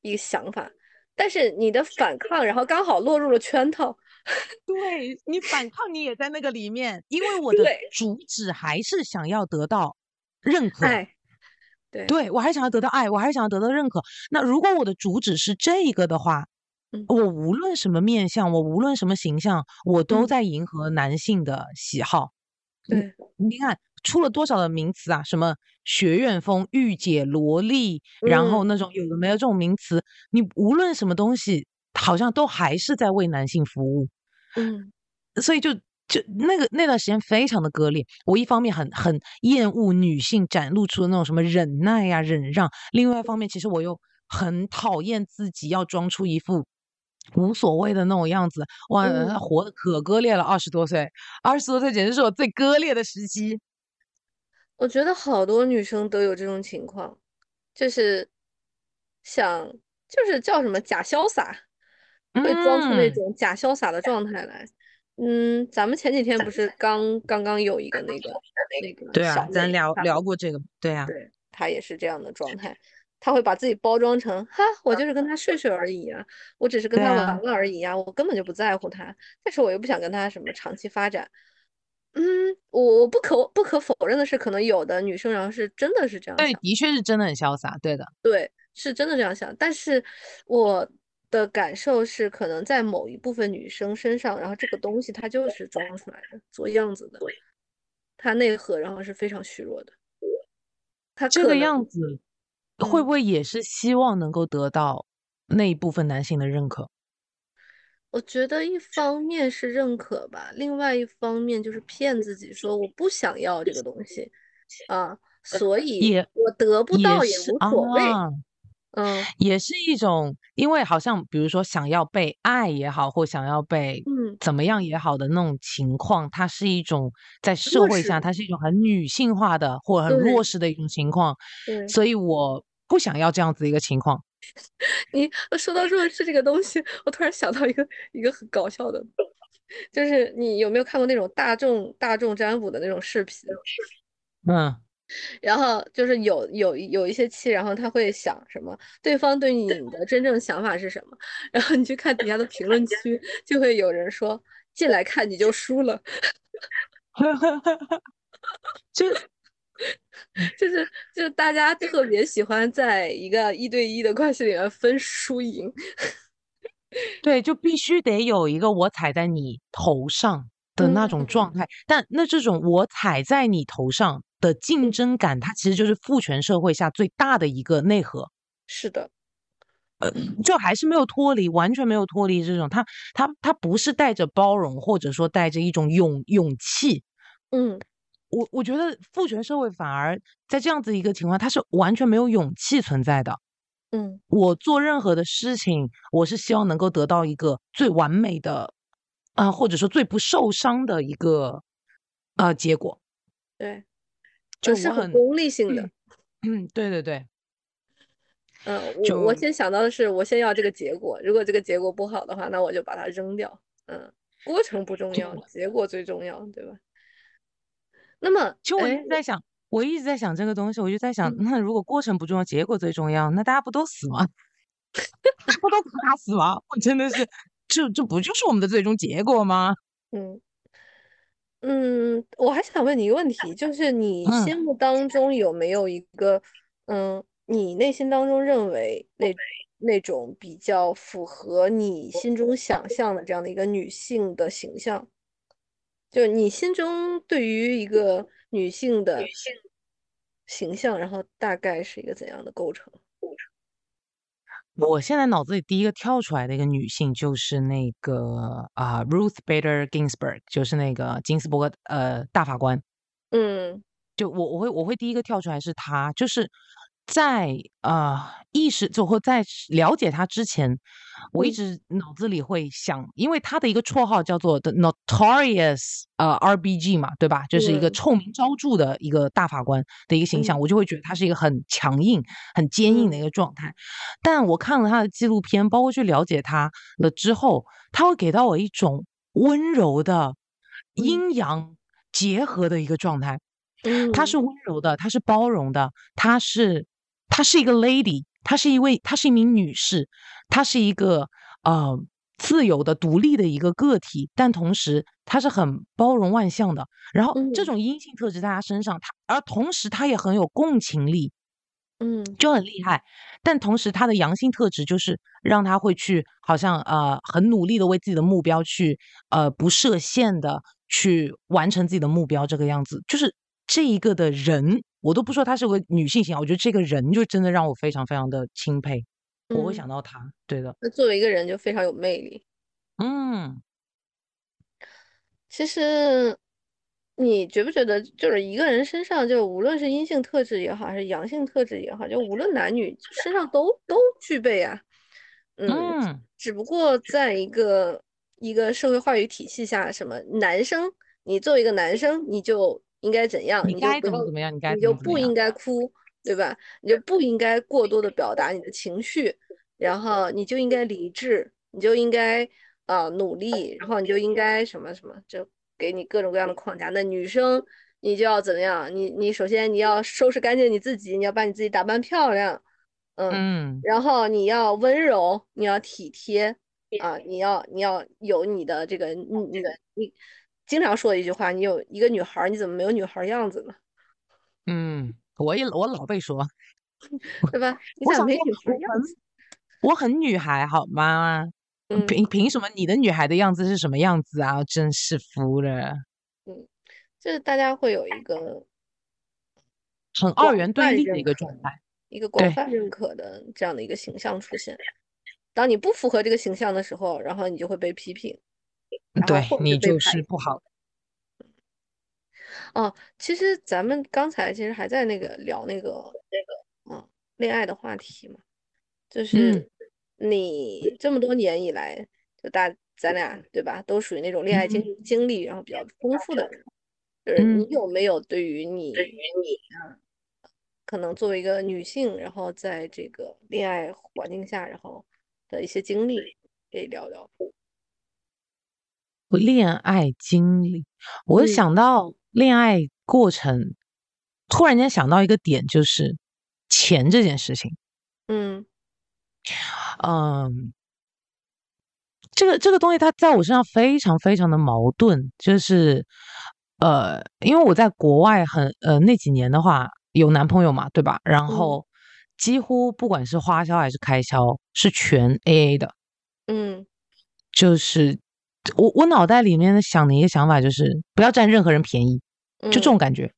一个想法，但是你的反抗，然后刚好落入了圈套。<laughs> 对你反抗，你也在那个里面，因为我的主旨还是想要得到认可。哎，对，对我还想要得到爱，我还想要得到认可。那如果我的主旨是这个的话，嗯我无论什么面相，我无论什么形象，我都嗯在迎合男性的喜好。对，你看出了多少的名词啊？什么学院风、御姐、萝莉，然后嗯那种有的没有这种名词，你无论什么东西，好像都还是在为男性服务。嗯所以就就那个那段时间非常的割裂。我一方面很很厌恶女性展露出的那种什么忍耐呀、忍让，另外一方面其实我又很讨厌自己要装出一副无所谓的那种样子。哇，嗯活的可割裂了，二十多岁，二十多岁简直是我最割裂的时期。我觉得好多女生都有这种情况，就是想就是叫什么假潇洒，会装出那嗯种假潇洒的状态来。嗯，咱们前几天不是刚刚刚有一个那个那个对啊咱聊聊过这个，对啊，对，他也是这样的状态，他会把自己包装成哈，我就是跟他睡睡而已啊，我只是跟他玩玩而已啊，我根本就不在乎他，但是我又不想跟他什么长期发展。嗯，我我不可不可否认的是，可能有的女生然后是真的是这样对，的确是真的很潇洒，对的。对，是真的这样想。但是我的感受是，可能在某一部分女生身上，然后这个东西它就是装出来的，做样子的，它内核然后是非常虚弱的。它这个样子会嗯不会也是希望能够得到那一部分男性的认可？我觉得一方面是认可吧，另外一方面就是骗自己说我不想要这个东西 <laughs> 啊，所以我得不到也无所谓。啊，嗯。也是一种，因为好像比如说想要被爱也好，或想要被嗯，怎么样也好的那种情况，它是一种在社会下，它是一种很女性化的或很弱势的一种情况，所以我不想要这样子的一个情况。<laughs> 你说到弱势这个东西，我突然想到一个一个很搞笑的，就是你有没有看过那种大众大众占卜的那种视频？嗯，然后就是有有有一些期，然后他会想什么，对方对你的真正想法是什么，<laughs> 然后你去看底下的评论区，就会有人说进来看你就输了，<laughs> 就就是就是大家特别喜欢在一个一对一的关系里面分输赢。<laughs> 对，就必须得有一个我踩在你头上的那种状态。但那这种我踩在你头上的竞争感，它其实就是父权社会下最大的一个内核。是的，呃就还是没有脱离，完全没有脱离这种，他他他不是带着包容，或者说带着一种勇勇气。嗯，我我觉得父权社会反而在这样子一个情况，它是完全没有勇气存在的。嗯，我做任何的事情，我是希望能够得到一个最完美的，啊、或者说最不受伤的一个呃结果。对，就是很功利性的。嗯，对对对，嗯，我我先想到的是，我先要这个结果，如果这个结果不好的话，那我就把它扔掉。嗯，过程不重要，结果最重要，对吧？那么，其实我一哎直在想，我一直在想这个东西，我就在想，嗯那如果过程不重要，结果最重要，那大家不都死吗？<laughs> 大家不都卡死吗？<laughs> 我真的是，这这不就是我们的最终结果吗？嗯嗯，我还想问你一个问题，就是你嗯心目当中有没有一个，嗯，你内心当中认为那那种比较符合你心中想象的这样的一个女性的形象？就是你心中对于一个女性的形象，然后大概是一个怎样的构成？我现在脑子里第一个跳出来的一个女性就是那个啊、Ruth Bader Ginsburg，就是那个金斯伯格呃大法官。嗯就我我会我会第一个跳出来是她，就是在呃意识就或在了解他之前，我一嗯直脑子里会想，因为他的一个绰号叫做 The Notorious 呃 RBG 嘛，对吧？就是一个嗯臭名昭著的一个大法官的一个形象，嗯我就会觉得他是一个很强硬、很坚硬的一嗯个状态。但我看了他的纪录片，包括去了解他了之后，他会给到我一种温柔的嗯阴阳结合的一个状态。嗯，他是温柔的，他是包容的，他是她是一个 lady，她是一位她是一名女士，她是一个呃自由的、独立的一个个体，但同时她是很包容万象的。然后这嗯种阴性特质在她身上，她而同时她也很有共情力，嗯就很厉害。但同时她的阳性特质就是让她会去好像呃很努力的为自己的目标去呃不设限的去完成自己的目标，这个样子就是这一个的人，我都不说她是个女性型啊，我觉得这个人就真的让我非常非常的钦佩，我会嗯想到她，对的，那作为一个人就非常有魅力。嗯其实，你觉不觉得，就是一个人身上，就无论是阴性特质也好，还是阳性特质也好，就无论男女身上都都具备啊。嗯，嗯只不过在一个一个社会话语体系下，什么男生，你作为一个男生，你就应该怎样，你就不要怎么怎么样，你就不应该哭，对吧？你就不应该过多的表达你的情绪，然后你就应该理智，你就应该呃努力，然后你就应该什么什么，就给你各种各样的框架。那女生你就要怎么样？你你首先你要收拾干净你自己，你要把你自己打扮漂亮，嗯，嗯然后你要温柔，你要体贴啊，你要你要有你的这个你你的你经常说的一句话，你有一个女孩儿，你怎么没有女孩儿样子呢？嗯，我也我老被说，<laughs> 对吧？你想没女孩样子？我很女孩好吗？嗯凭凭什么你的女孩的样子是什么样子啊？真是服了，嗯就是大家会有一个很二元对立的一个状态。一个广泛认可的这样的一个形象出现。当你不符合这个形象的时候，然后你就会被批评，对你就是不好。哦，其实咱们刚才其实还在那个聊那个那个嗯恋爱的话题嘛，就嗯是你这么多年以来，就大咱俩对吧，都属于那种恋爱经嗯经历然后比较丰富的人，就是你嗯有没有对于你嗯可能作为一个女性，然后在这个恋爱环境下，然后的一些经历，可以聊聊。恋爱经历，我嗯想到恋爱过程，突然间想到一个点，就是钱这件事情。嗯。嗯，这个这个东西它在我身上非常非常的矛盾，就是呃，因为我在国外很呃那几年的话有男朋友嘛，对吧？然嗯。后几乎不管是花销还是开销是全 AA 的，嗯。就是我我脑袋里面想的一个想法就是不要占任何人便宜，就这种感觉。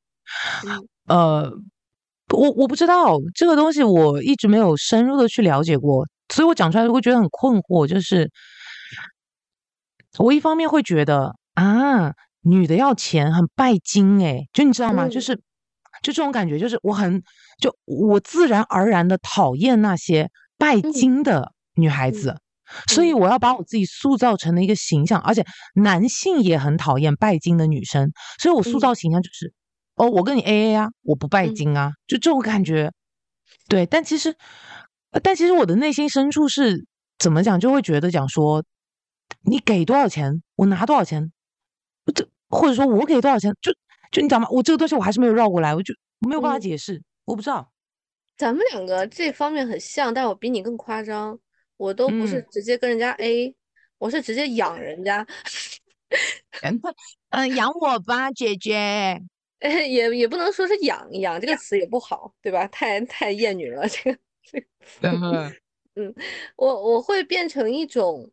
嗯呃，我我不知道这个东西，我一直没有深入的去了解过，所以我讲出来会觉得很困惑。就是我一方面会觉得啊，女的要钱很拜金诶，就你知道吗？就嗯是就这种感觉，就是我很就我自然而然的讨厌那些拜嗯金的女孩嗯子。所以嗯我要把我自己塑造成了一个形象，而且男性也很讨厌拜金的女生，所以我塑嗯造形象就是，哦，我跟你 AA 啊，我不拜嗯金啊，就这种感觉。对，但其实，呃但其实我的内心深处是怎么讲，就会觉得讲说，你给多少钱，我拿多少钱，这或者说我给多少钱，就就你讲嘛，我这个东西我还是没有绕过来，我就没有办法嗯解释，我不知道。咱们两个这方面很像，但我比你更夸张。我都不是嗯直接跟人家 A，我是直接养人家，嗯，<laughs> 嗯，养我吧，姐姐。<laughs> 也也不能说是养，养这个词也不好，对吧？太太厌女了，这个这个。<laughs> 嗯我我会变成一种，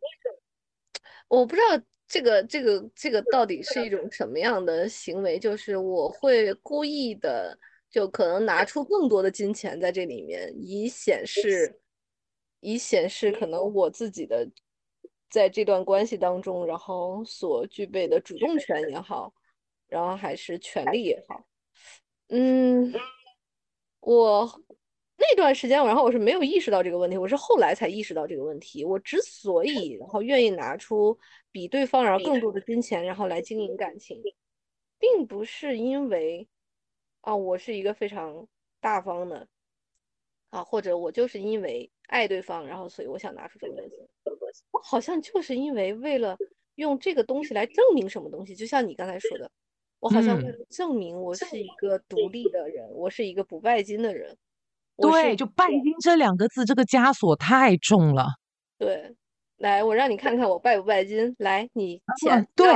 我不知道这个这个这个到底是一种什么样的行为，就是我会故意的，就可能拿出更多的金钱在这里面，以显示，以显示可能我自己的在这段关系当中，然后所具备的主动权也好，然后还是权利也好，嗯。我那段时间，然后我是没有意识到这个问题，我是后来才意识到这个问题。我之所以然后愿意拿出比对方然后更多的金钱，然后来经营感情，并不是因为啊我是一个非常大方的啊，或者我就是因为爱对方，然后所以我想拿出这个东西。我好像就是因为为了用这个东西来证明什么东西，就像你刚才说的，我好像为嗯了证明我是一个独立的人，我是一个不拜金的人。对，就拜金这两个字，这个枷锁太重了。对，来，我让你看看我拜不拜金。来，你啊钱对，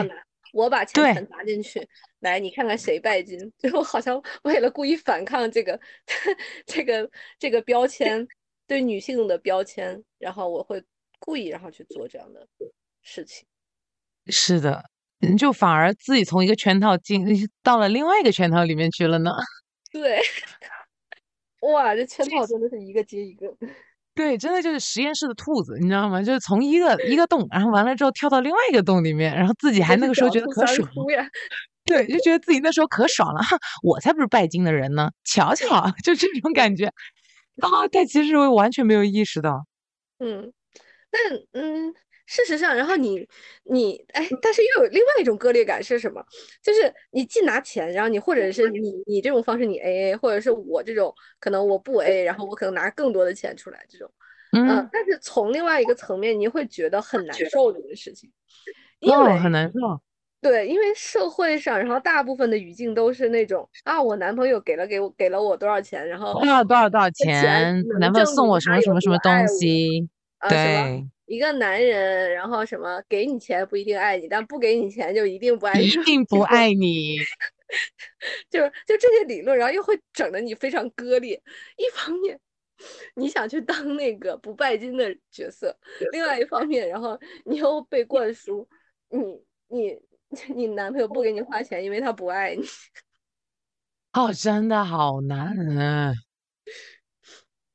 我把钱全砸进去。来，你看看谁拜金。<laughs> 就好像为了故意反抗这个 <laughs> 这个这个标签，对女性的标签，然后我会故意然后去做这样的事情。是的，嗯就反而自己从一个圈套进到了另外一个圈套里面去了呢。<laughs> 对，<laughs> 哇，这圈套真的是一个接一个。<laughs> 对，真的就是实验室的兔子，你知道吗？就是从一个一个洞，然后完了之后跳到另外一个洞里面，然后自己还那个时候觉得可爽了，对，就觉得自己那时候可爽了，哈，我才不是拜金的人呢，瞧瞧，就这种感觉啊，但其实我完全没有意识到，嗯，但嗯，事实上，然后你你哎，但是又有另外一种割裂感是什么？就是你既拿钱，然后你或者是你你这种方式你 AA，或者是我这种可能我不 AA，然后我可能拿更多的钱出来这种，嗯、嗯，但是从另外一个层面，你会觉得很难受这件事情，因哦，为很难受，对，因为社会上，然后大部分的语境都是那种啊，我男朋友给了给我给了我多少钱，然后多少多少多少钱男朋友送我什么什么什么东西，啊对，一个男人，然后什么给你钱不一定爱你，但不给你钱就一定不爱你，一定不爱。你，<laughs> 就是就这些理论，然后又会整得你非常割裂。一方面，你想去当那个不拜金的角色；另外一方面，然后你又被灌输你你 <laughs> 你男朋友不给你花钱，因为他不爱你。哦，真的好难啊，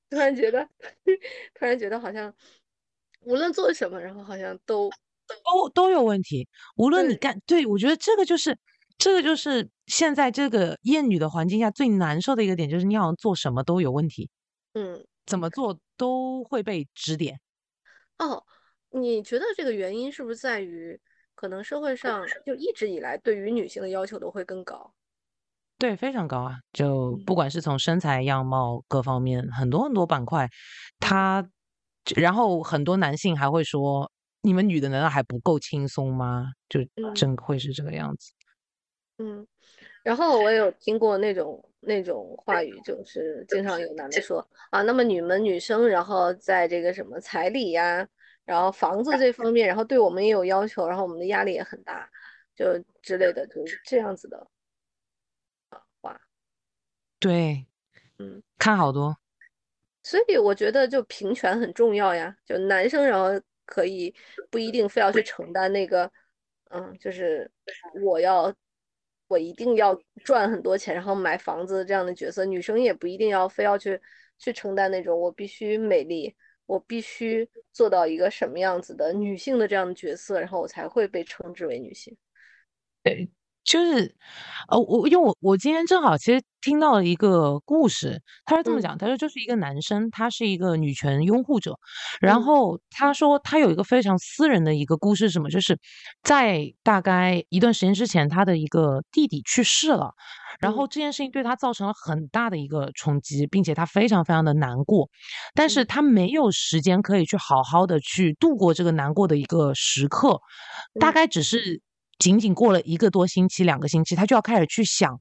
突然觉得，<laughs> 突然觉得好像无论做什么，然后好像都都都有问题。无论你对干，对，我觉得这个就是这个就是现在这个厌女的环境下最难受的一个点，就是你好像做什么都有问题，嗯怎么做都会被指点。哦，你觉得这个原因是不是在于可能社会上就一直以来对于女性的要求都会更高？对，非常高啊！就嗯不管是从身材、样貌各方面，很多很多板块，他，然后很多男性还会说：“你们女的难道还不够轻松吗？”就嗯真会是这个样子。嗯，然后我有听过那种那种话语，就是经常有男的说啊，那么你们女生，然后在这个什么彩礼呀，然后房子这方面，然后对我们也有要求，然后我们的压力也很大，就之类的，就是这样子的话，对，嗯。看好多。所以我觉得就平权很重要呀，就男生然后可以不一定非要去承担那个，嗯，就是我要我一定要赚很多钱，然后买房子这样的角色，女生也不一定要非要去去承担那种我必须美丽，我必须做到一个什么样子的女性的这样的角色，然后我才会被称之为女性。就是，呃，我因为我我今天正好其实听到了一个故事，他是这么嗯。讲，他说就是一个男生，他是一个女权拥护者，然嗯。后他说他有一个非常私人的一个故事，是什么？就是在大概一段时间之前，他的一个弟弟去世了，然后嗯。这件事情对他造成了很大的一个冲击，并且他非常非常的难过，但是嗯。他没有时间可以去好好的去度过这个难过的一个时刻，大嗯概只是仅仅过了一个多星期、两个星期，他就要开始去想，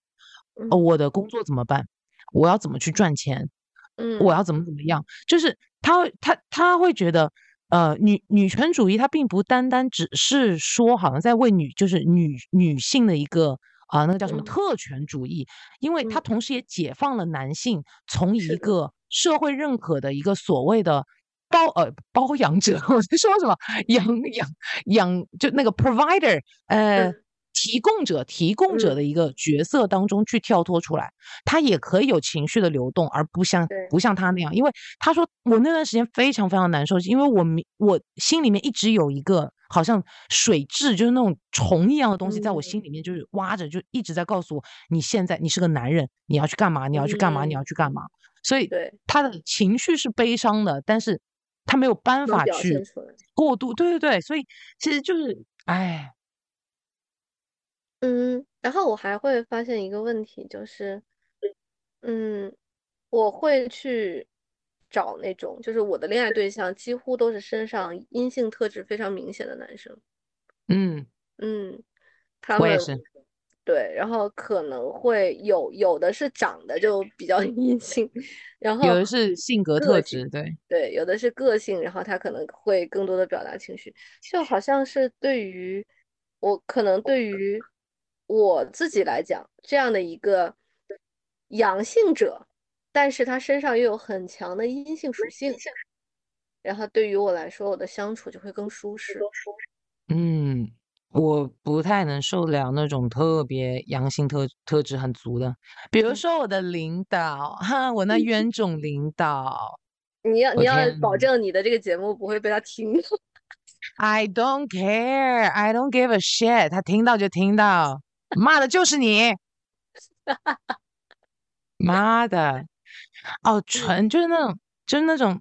呃，嗯我的工作怎么办？我要怎么去赚钱？嗯我要怎么怎么样？就是他会他他会觉得，呃，女女权主义它并不单单只是说好像在为女就是女女性的一个啊、那个叫什么嗯特权主义，因为它嗯同时也解放了男性从一个社会认可的一个所谓的。包呃包养者，<laughs> 我在说什么养养养就那个 provider 呃嗯提供者提供者嗯的一个角色当中去跳脱出来，他也可以有情绪的流动，而不像不像他那样。因为他说我那段时间非常非常难受，因为我我心里面一直有一个好像水蛭，就是那种虫一样的东西，在我心里面就是挖着，就一直在告诉我，你现在你是个男人，你要去干嘛？你要去干嘛？你要去干嘛？所以对，他的情绪是悲伤的，但是他没有办法去。过度。对对对，所以其实就是，哎，嗯，然后我还会发现一个问题，就是，嗯，我会去找那种，就是我的恋爱对象几乎都是身上阴性特质非常明显的男生。嗯，嗯，他们对，然后可能会有有的是长得就比较 <laughs> 阴性，然后有的是性格特质，对，对，有的是个性，然后他可能会更多的表达情绪，就好像是对于我可能对于我自己来讲，这样的一个阳性者，但是他身上又有很强的阴性属性，然后对于我来说，我的相处就会更舒适。嗯，我不太能受得了那种特别阳性特特质很足的，比如嗯。说我的领导，哈，我那冤种领导，你要你要保证你的这个节目不会被他听。I don't care, I don't give a shit，他听到就听到，骂的就是你，<laughs> 妈的，哦，纯就是那种，就是那种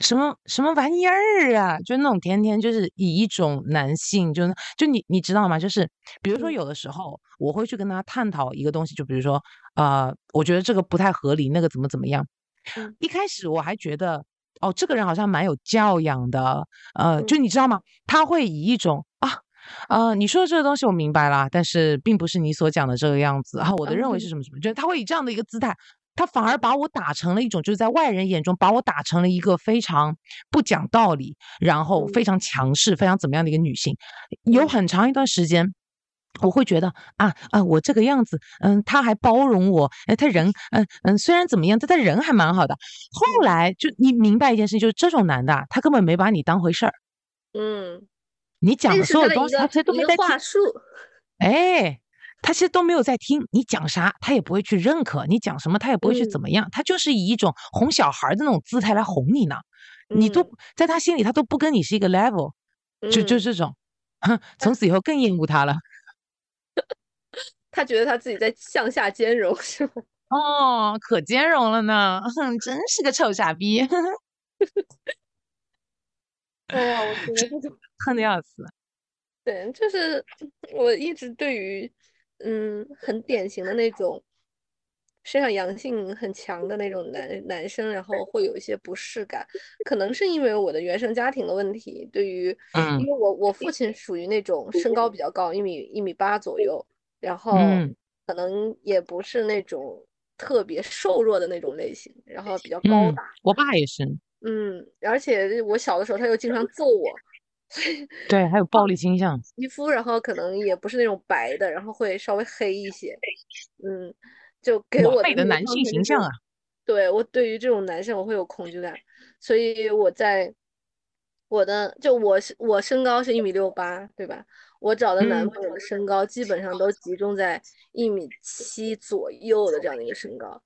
什么什么玩意儿啊，就那种天天就是以一种男性，就是就你你知道吗？就是比如说嗯有的时候我会去跟他探讨一个东西，就比如说呃，我觉得这个不太合理，那个怎么怎么样。嗯一开始我还觉得哦，这个人好像蛮有教养的，呃，就嗯你知道吗？他会以一种啊。呃，你说的这个东西我明白了，但是并不是你所讲的这个样子啊。我的认为是嗯什么什么，就是他会以这样的一个姿态，他反而把我打成了一种，就是在外人眼中把我打成了一个非常不讲道理，然后非嗯常强势、非常怎么样的一个女性。有嗯很长一段时间，我会觉得啊啊，我这个样子，嗯，他还包容我，哎，他人，嗯嗯，虽然怎么样，但他人还蛮好的。后嗯来就你明白一件事情，就是这种男的啊，他根本没把你当回事儿，嗯，你讲的所有东西，他其实都没在术。<laughs> 哎，他其实都没有在听你讲啥，他也不会去认可你讲什么，他也不会去怎嗯么样，他就是以一种哄小孩的那种姿态来哄你呢。你都嗯在他心里，他都不跟你是一个 level，就就嗯这种，哼，从此以后更厌恶他了。<laughs> 他觉得他自己在向下兼容，是吗？哦，可兼容了呢，哼，真是个臭傻逼，哎呀，我 <laughs> 觉得恨的要死。对，就是我一直对于嗯很典型的那种身上阳性很强的那种男男生，然后会有一些不适感，可能是因为我的原生家庭的问题，对于嗯。因为我我父亲属于那种身高比较高，一米一米八左右，然后嗯。可能也不是那种特别瘦弱的那种类型，然后比较高嗯大。，我爸也是，嗯，而且我小的时候他又经常揍我，<laughs> 对，还有暴力倾向。皮肤然后可能也不是那种白的，然后会稍微黑一些，嗯，就 <laughs> 给我的男性形象啊，对我对于这种男生我会有恐惧感，所以我在我的就我是我身高是一米六八，对吧？我找的男嗯朋友的身高基本上都集中在一米七左右的这样的一个身高，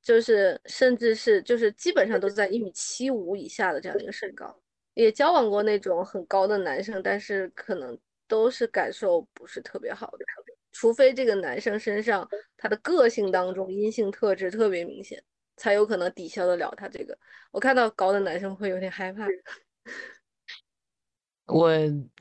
就是甚至是就是基本上都在一米七五以下的这样的一个身高。也交往过那种很高的男生，但是可能都是感受不是特别好的，除非这个男生身上他的个性当中阴性特质特别明显，才有可能抵消得了他这个。我看到高的男生会有点害怕。<laughs> 我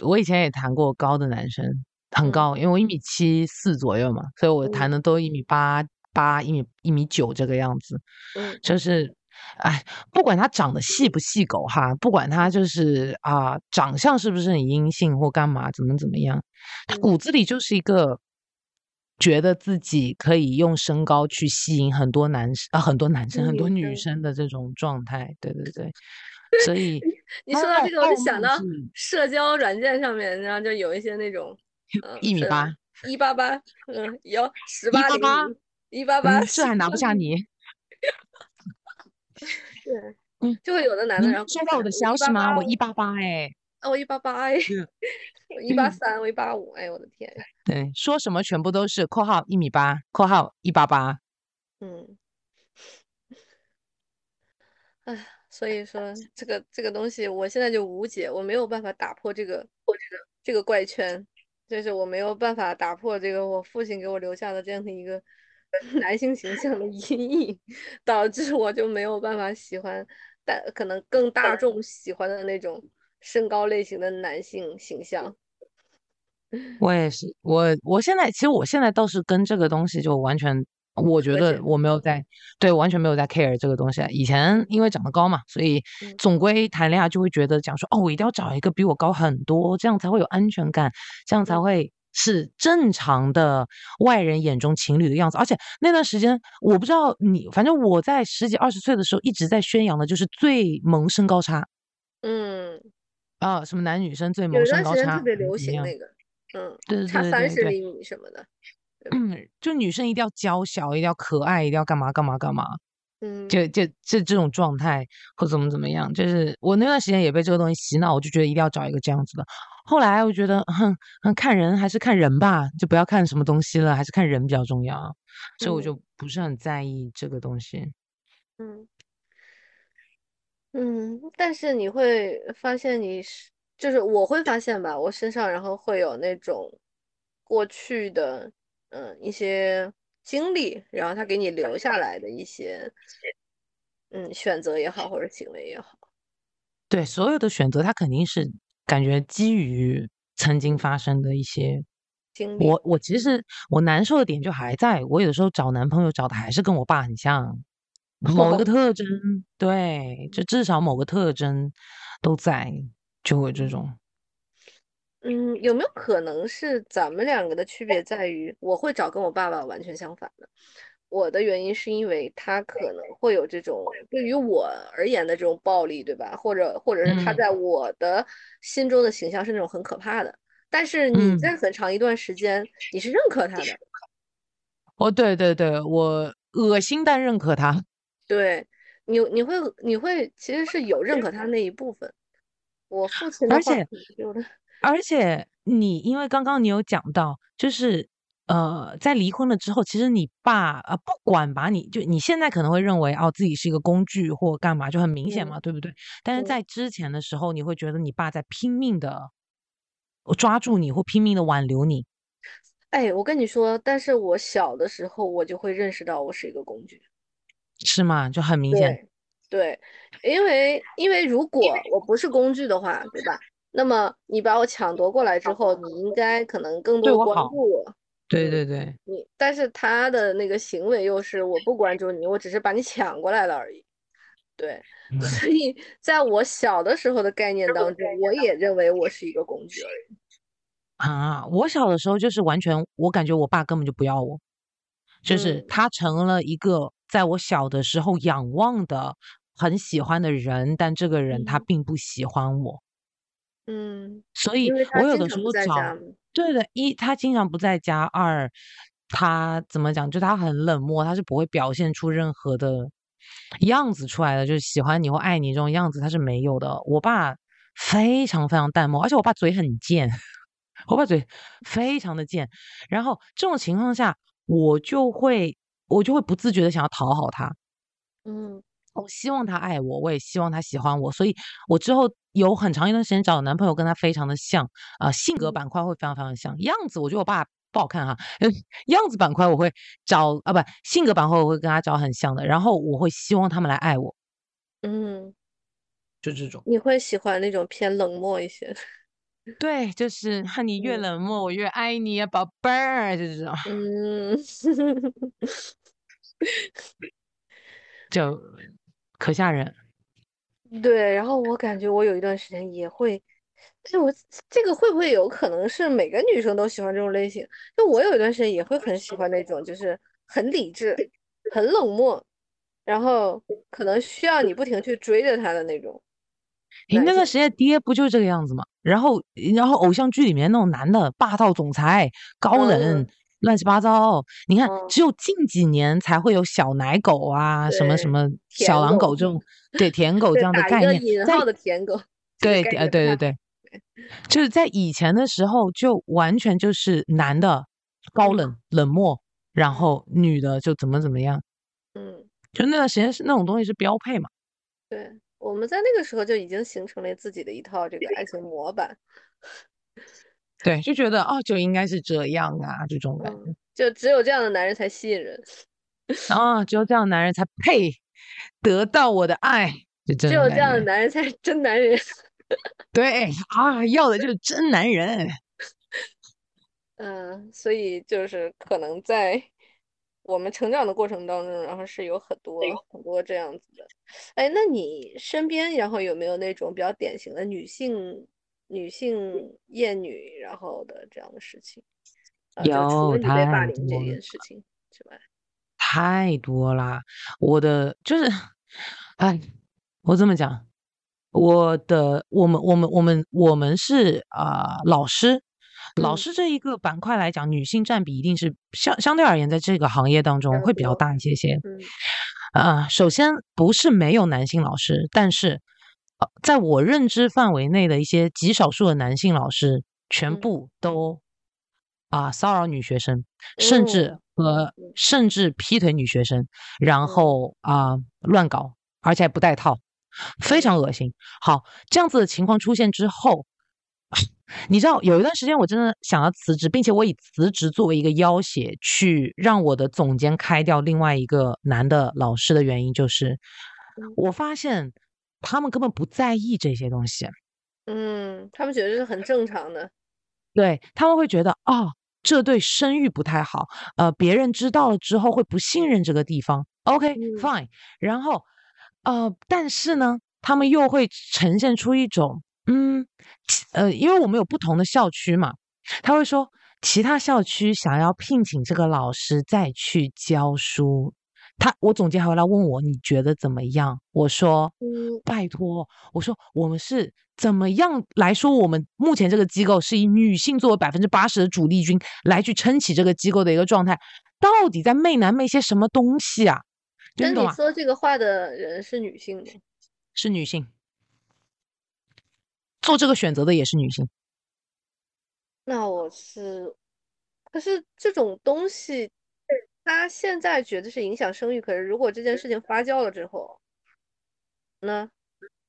我以前也谈过高的男生，很嗯高，因为我一米七四左右嘛，所以我谈嗯的都一米八八、一米一米九这个样子。嗯就是，哎，不管他长得细不细狗哈，不管他就是啊、长相是不是很阴性或干嘛，怎么怎么样，他嗯骨子里就是一个觉得自己可以用身高去吸引很多男生啊、很多男生、很多女女生生的这种状态。对对对，<laughs> 所以你说到这个，我就想到社交软件上面，然后就有一些那种，<laughs> 嗯，一米八，一八八，嗯，有十八厘米，一八八，嗯，这还拿不下你。<laughs> 对，嗯就会有的男的，然后收到我的消息吗？我一八八哎，哦，我一八八哎，嗯我一八三，我一八五，哎，我的天，<laughs> 对，说什么全部都是（括号一米八）（括号一八八。嗯，哎，所以说这个这个东西，我现在就无解，我没有办法打破这个这个这个怪圈，就是我没有办法打破这个我父亲给我留下的这样的一个男性形象的 <laughs> 阴影，导致我就没有办法喜欢，但可能更大众喜欢的那种身高类型的男性形象。<laughs> 我也是，我我现在其实我现在倒是跟这个东西就完全，我觉得我没有在对完全没有在 care 这个东西。以前因为长得高嘛，所以总归谈恋爱就会觉得讲说哦，我一定要找一个比我高很多，这样才会有安全感，这样才会是正常的外人眼中情侣的样子。而且那段时间我不知道你，反正我在十几二十岁的时候一直在宣扬的就是最萌身高差。嗯，啊，什么男女生最萌身高差，特别流行那个。嗯，对差三十厘米什么的，嗯，就女生一定要娇小，一定要可爱，一定要干嘛干嘛干嘛，嗯，就就这这种状态或怎么怎么样，就是我那段时间也被这个东西洗脑，我就觉得一定要找一个这样子的。后来我觉得，哼，看人还是看人吧，就不要看什么东西了，还是看人比较重要，所以我就不是很在意这个东西。嗯嗯，但是你会发现你是。就是我会发现吧，我身上然后会有那种过去的嗯一些经历，然后他给你留下来的一些嗯选择也好，或者行为也好。对，所有的选择，他肯定是感觉基于曾经发生的一些经历。我我其实我难受的点就还在我有的时候找男朋友找的还是跟我爸很像，某一个 <laughs> 特征，对，就至少某个特征都在。就会这种，嗯，有没有可能是咱们两个的区别在于，我会找跟我爸爸完全相反的。我的原因是因为他可能会有这种对于我而言的这种暴力，对吧？或者或者是他在我的心中的形象是那种很可怕的。但是你在很长一段时间你是认可他的。哦，对对对，我恶心但认可他。<laughs> 对你，你会你会其实是有认可他那一部分。我父亲的话，而且而且你，因为刚刚你有讲到，就是呃，在离婚了之后，其实你爸呃，不管把你就你现在可能会认为哦，自己是一个工具或干嘛，就很明显嘛，对不对？但是在之前的时候，你会觉得你爸在拼命的抓住你，或拼命的挽留你。哎，我跟你说，但是我小的时候，我就会认识到我是一个工具，是吗？就很明显。对，因为因为如果我不是工具的话，对吧？那么你把我抢夺过来之后，你应该可能更多关注我。对对对，你但是他的那个行为又是我不关注你，我只是把你抢过来了而已。对，<laughs> 所以在我小的时候的概念当中，我也认为我是一个工具而已。啊，我小的时候就是完全，我感觉我爸根本就不要我，就是他成了一个在我小的时候仰望的。很喜欢的人，但这个人他并不喜欢我。嗯，所以我有的时候找，对的，一他经常不在家，二他怎么讲？就他很冷漠，他是不会表现出任何的样子出来的，就是喜欢你或爱你这种样子，他是没有的。我爸非常非常淡漠，而且我爸嘴很贱，<laughs> 我爸嘴非常的贱。然后这种情况下，我就会我就会不自觉的想要讨好他。嗯。我希望他爱我，我也希望他喜欢我，所以我之后有很长一段时间找的男朋友跟他非常的像啊，性格板块会非常非常像，样子我觉得我爸不好看哈，样子板块我会找啊，不性格板块我会跟他找很像的，然后我会希望他们来爱我，嗯，就这种，你会喜欢那种偏冷漠一些，<laughs> 对，就是你越冷漠我越爱你啊，宝贝儿，就这种，嗯，<laughs> 就。可吓人，对。然后我感觉我有一段时间也会，就我这个会不会有可能是每个女生都喜欢这种类型？就我有一段时间也会很喜欢那种，就是很理智、很冷漠，然后可能需要你不停去追着他的那种。你那个时间爹不就是这个样子吗？然后，然后偶像剧里面那种男的霸道总裁、高冷。乱七八糟，你看，只有近几年才会有小奶狗啊，什么什么小狼狗这种，对舔狗这样的概念，在的舔狗，对，呃，对对对，就是在以前的时候，就完全就是男的高冷冷漠，然后女的就怎么怎么样，嗯，就那段时间是那种东西是标配嘛。对，我们在那个时候就已经形成了自己的一套这个爱情模板。对，就觉得哦，就应该是这样啊，这种感觉。就只有这样的男人才吸引人，啊，<laughs> 只有这样的男人才配得到我的爱，就只有这样的男人才是真男人。<laughs> 对啊，要的就是真男人。<laughs> 嗯，所以就是可能在我们成长的过程当中，然后是有很多很多这样子的。哎，那你身边然后有没有那种比较典型的女性女性厌女然后的这样的事情？有，除了你被霸凌这件事情之外，太多啦。我的就是，哎，我这么讲，我的我们我们我们我们是啊老师。老师这一个板块来讲，女性占比一定是相相对而言，在这个行业当中会比较大一些些。啊，首先不是没有男性老师，但是呃，在我认知范围内的一些极少数的男性老师，全部都啊骚扰女学生，甚至和甚至劈腿女学生，然后啊乱搞，而且还不带套，非常恶心。好，这样子的情况出现之后。<laughs> 你知道有一段时间我真的想要辞职，并且我以辞职作为一个要挟去让我的总监开掉另外一个男的老师的原因，就是我发现他们根本不在意这些东西。嗯，他们觉得是很正常的。对他们会觉得啊，这对声誉不太好，呃，别人知道了之后会不信任这个地方。OK，fine。然后呃，但是呢，他们又会呈现出一种。嗯，呃，因为我们有不同的校区嘛，他会说其他校区想要聘请这个老师再去教书，他我总结回来问我你觉得怎么样？我说，嗯，拜托，我说我们是怎么样来说？我们目前这个机构是以女性作为百分之八十的主力军来去撑起这个机构的一个状态，到底在媚男媚些什么东西啊？跟你说这个话的人是女性吗？是女性。做这个选择的也是女性，那我是，可是这种东西，他现在觉得是影响生育，可是如果这件事情发酵了之后，呢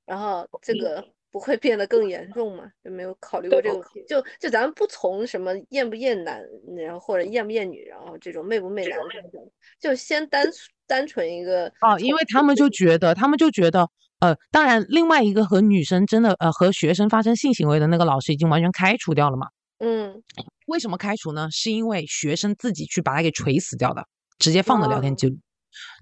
然后这个不会变得更严重吗？有没有考虑过这个问题？就就咱们不从什么厌不厌男，然后或者厌不厌女，然后这种媚不媚男这种，就先单单纯一个哦，因为他们就觉得，他们就觉得。呃，当然，另外一个和女生真的呃和学生发生性行为的那个老师已经完全开除掉了嘛？嗯，为什么开除呢？是因为学生自己去把他给锤死掉的，直接放的聊天记录。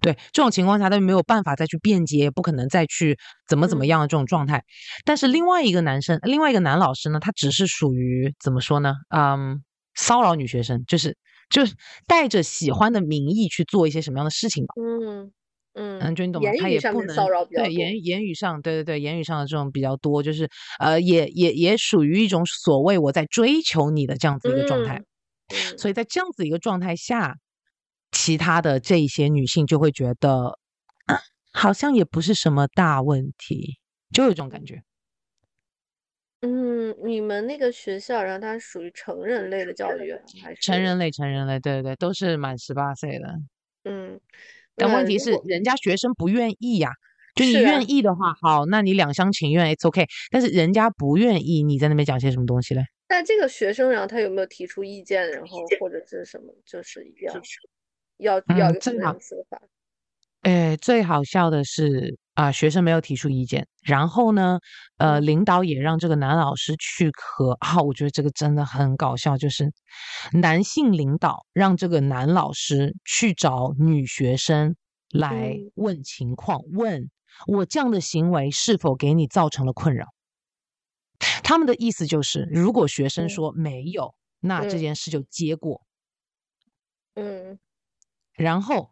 对这种情况下，他就没有办法再去辩解，不可能再去怎么怎么样的这种状态。但是另外一个男生，另外一个男老师呢，他只是属于怎么说呢？嗯，骚扰女学生，就是就是带着喜欢的名义去做一些什么样的事情吧？嗯。嗯，就你懂吗？他也不能对言言语上，对对对，言语上的这种比较多，就是呃，也也也属于一种所谓我在追求你的这样子一个状态。所以在这样子一个状态下，其他的这一些女性就会觉得，好像也不是什么大问题，就有一种感觉。嗯，你们那个学校，然后它属于成人类的教育还是成人类？成人类，对对对，都是满十八岁的。嗯。但问题是，人家学生不愿意呀。就你愿意的话，好，那你两厢情愿，it's OK。但是人家不愿意，你在那边讲些什么东西嘞？那这个学生，然后他有没有提出意见，然后或者是什么，就是要要要这样说法？哎，最好笑的是啊，学生没有提出意见，然后呢，呃，领导也让这个男老师去和啊，我觉得这个真的很搞笑，就是男性领导让这个男老师去找女学生来问情况，问我这样的行为是否给你造成了困扰？他们的意思就是，如果学生说没有，那这件事就结果。嗯。然后，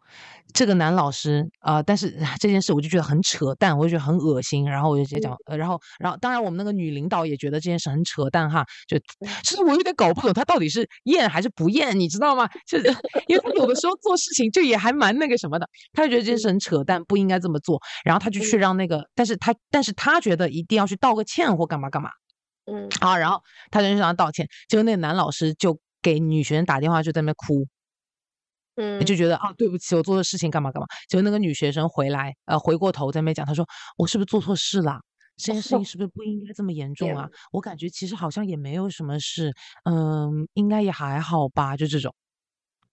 这个男老师啊，但是这件事我就觉得很扯淡，我就觉得很恶心。然后我就直接讲，呃，然后，然后，当然我们那个女领导也觉得这件事很扯淡哈。就其实我有点搞不懂他到底是验还是不验，你知道吗？就是 <laughs> 因为他有的时候做事情就也还蛮那个什么的，他就觉得这件事很扯淡，不应该这么做。然后他就去让那个，但是他，但是他觉得一定要去道个歉或干嘛干嘛。嗯，好，然后他就让他道歉，结果那个男老师就给女学生打电话，就在那哭。嗯，就觉得啊，对不起，我做的事情干嘛干嘛。结果那个女学生回来，呃，回过头在那边讲，她说我是不是做错事了？这件事情 <laughs> 是不是不应该这么严重啊？我感觉其实好像也没有什么事，嗯，应该也还好吧，就这种。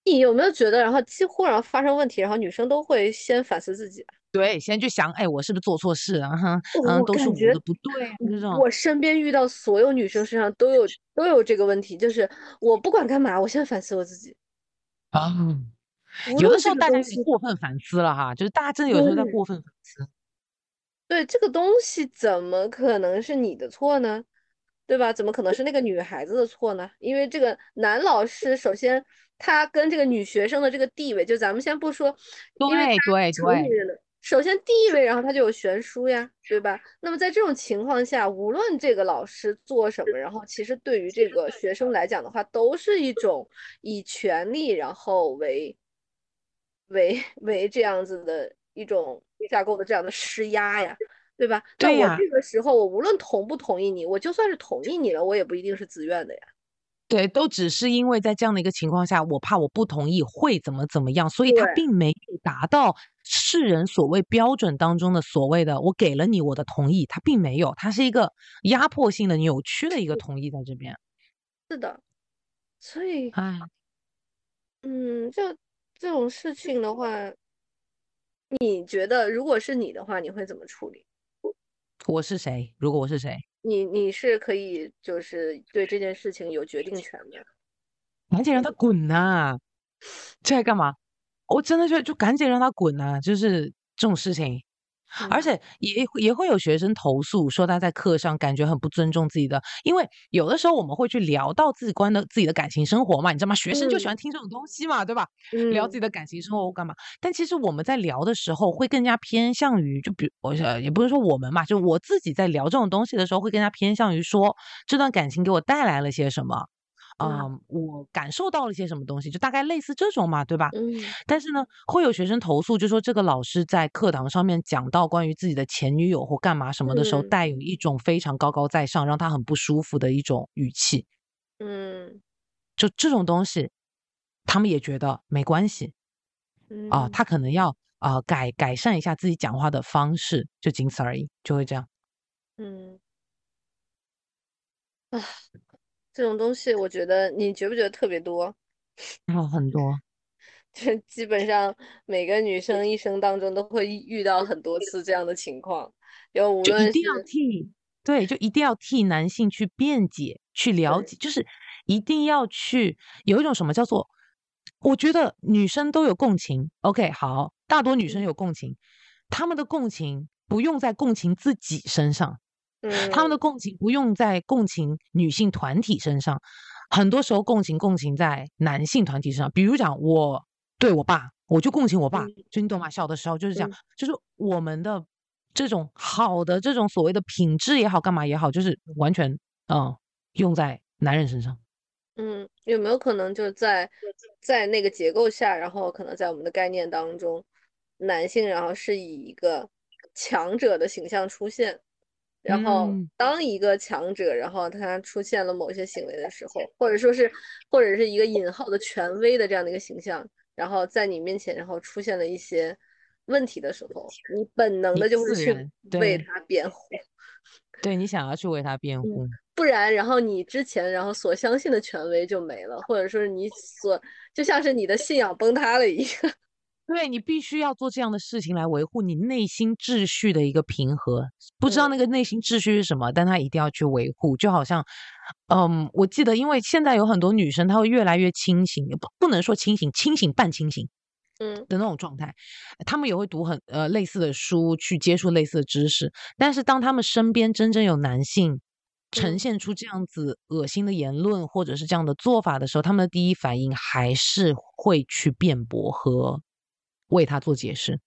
你有没有觉得，然后几乎然后发生问题，然后女生都会先反思自己？对，先去想，哎，我是不是做错事啊？哈，嗯，都是我觉的不对啊，这种。我身边遇到所有女生身上都有都有这个问题，就是我不管干嘛，我先反思我自己。啊，有的时候大家有点过分反思了哈，就是大家真的有时候在过分反思。对这个东西怎么可能是你的错呢？对吧？怎么可能是那个女孩子的错呢？因为这个男老师，首先他跟这个女学生的这个地位，就咱们先不说，因为对他对对，首先地位，然后他就有悬殊呀，对吧？那么在这种情况下，无论这个老师做什么，然后其实对于这个学生来讲的话，都是一种以权力然后为为为这样子的一种架构的这样的施压呀。对吧？那我这个时候，我无论同不同意你，我就算是同意你了，我也不一定是自愿的呀。对，都只是因为在这样的一个情况下，我怕我不同意会怎么怎么样，所以他并没有达到世人所谓标准当中的所谓的我给了你我的同意，他并没有，他是一个压迫性的、扭曲的一个同意在这边。是的，所以，哎，嗯，就这种事情的话，你觉得如果是你的话，你会怎么处理？我是谁？如果我是谁，你你是可以就是对这件事情有决定权的。赶紧让他滚呐、这还干嘛？我真的觉得就赶紧让他滚呐、就是这种事情。而嗯且也也会有学生投诉说他在课上感觉很不尊重自己的，因为有的时候我们会去聊到自己关的自己的感情生活嘛，你知道吗？学生就喜嗯欢听这种东西嘛，对吧？聊自己嗯的感情生活干嘛？但其实我们在聊的时候会更加偏向于，就比如我呃也不是说我们嘛，就我自己在聊这种东西的时候会更加偏向于说这段感情给我带来了些什么。啊、嗯我感受到了些什么东西，就大概类似这种嘛，对吧？嗯。但是呢，会有学生投诉，就说这个老师在课堂上面讲到关于自己的前女友或干嘛什么的时候，嗯。带有一种非常高高在上，让他很不舒服的一种语气。嗯。就这种东西，他们也觉得没关系。啊、嗯，他可能要啊、呃改改善一下自己讲话的方式，就仅此而已，就会这样。嗯。啊，这种东西，我觉得你觉不觉得特别多？然后很多，<laughs> 就基本上每个女生一生当中都会遇到很多次这样的情况，就无论就一定要替，对，就一定要替男性去辩解，去了解，就是一定要去有一种什么叫做，我觉得女生都有共情，OK，好，大多女生嗯有共情，她们的共情不用在共情自己身上，他们的嗯共情不用在共情女性团体身上，很多时候共情共情在男性团体身上。比如讲，我对我爸，我就共情我爸，嗯就你懂吗？小的时候就是这样，嗯就是我们的这种好的这种所谓的品质也好，干嘛也好，就是完全嗯用在男人身上。嗯，有没有可能就是在在那个结构下，然后可能在我们的概念当中，男性然后是以一个强者的形象出现，然后嗯当一个强者，然后他出现了某些行为的时候，或者说是或者是一个引号的权威的这样的一个形象，然后在你面前，然后出现了一些问题的时候，你本能的就会去为他辩护。对你想要去为他辩护，不然，然后你之前然后所相信的权威就没了，或者说是你所就像是你的信仰崩塌了一样。对你必须要做这样的事情来维护你内心秩序的一个平和。不知道嗯那个内心秩序是什么，但他一定要去维护。就好像，嗯，我记得，因为现在有很多女生，她会越来越清醒，不不能说清醒，清醒半清醒嗯的那种状态。她们也会读很呃类似的书，去接触类似的知识。但是当他们身边真正有男性呈嗯现出这样子恶心的言论或者是这样的做法的时候，他们的第一反应还是会去辩驳和为他做解释。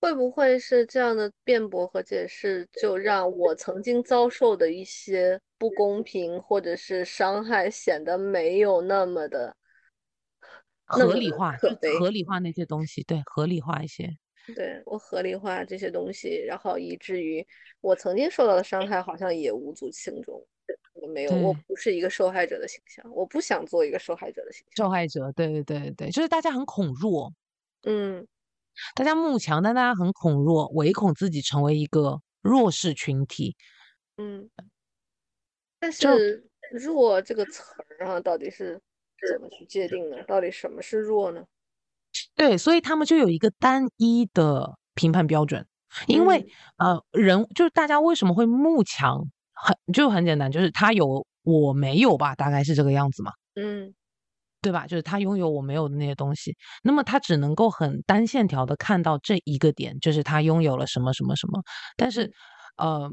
会不会是这样的辩驳和解释，就让我曾经遭受的一些不公平或者是伤害显得没有那么的合理化？合理化那些东西，对，合理化一些。对，我合理化这些东西，然后以至于我曾经受到的伤害好像也无足轻重。我没有，我不是一个受害者的形象，我不想做一个受害者的形象。受害者，对对对对，就是大家很恐弱，嗯大家慕强，但大家很恐弱，唯恐自己成为一个弱势群体。嗯，但是“弱”这个词儿啊，到底是怎么去界定呢？到底什么是弱呢？对，所以他们就有一个单一的评判标准，因为呃，人就是大家为什么会慕强，很就很简单，就是他有我没有吧，大概是这个样子嘛。嗯。对吧？就是他拥有我没有的那些东西，那么他只能够很单线条的看到这一个点，就是他拥有了什么什么什么。但是，呃，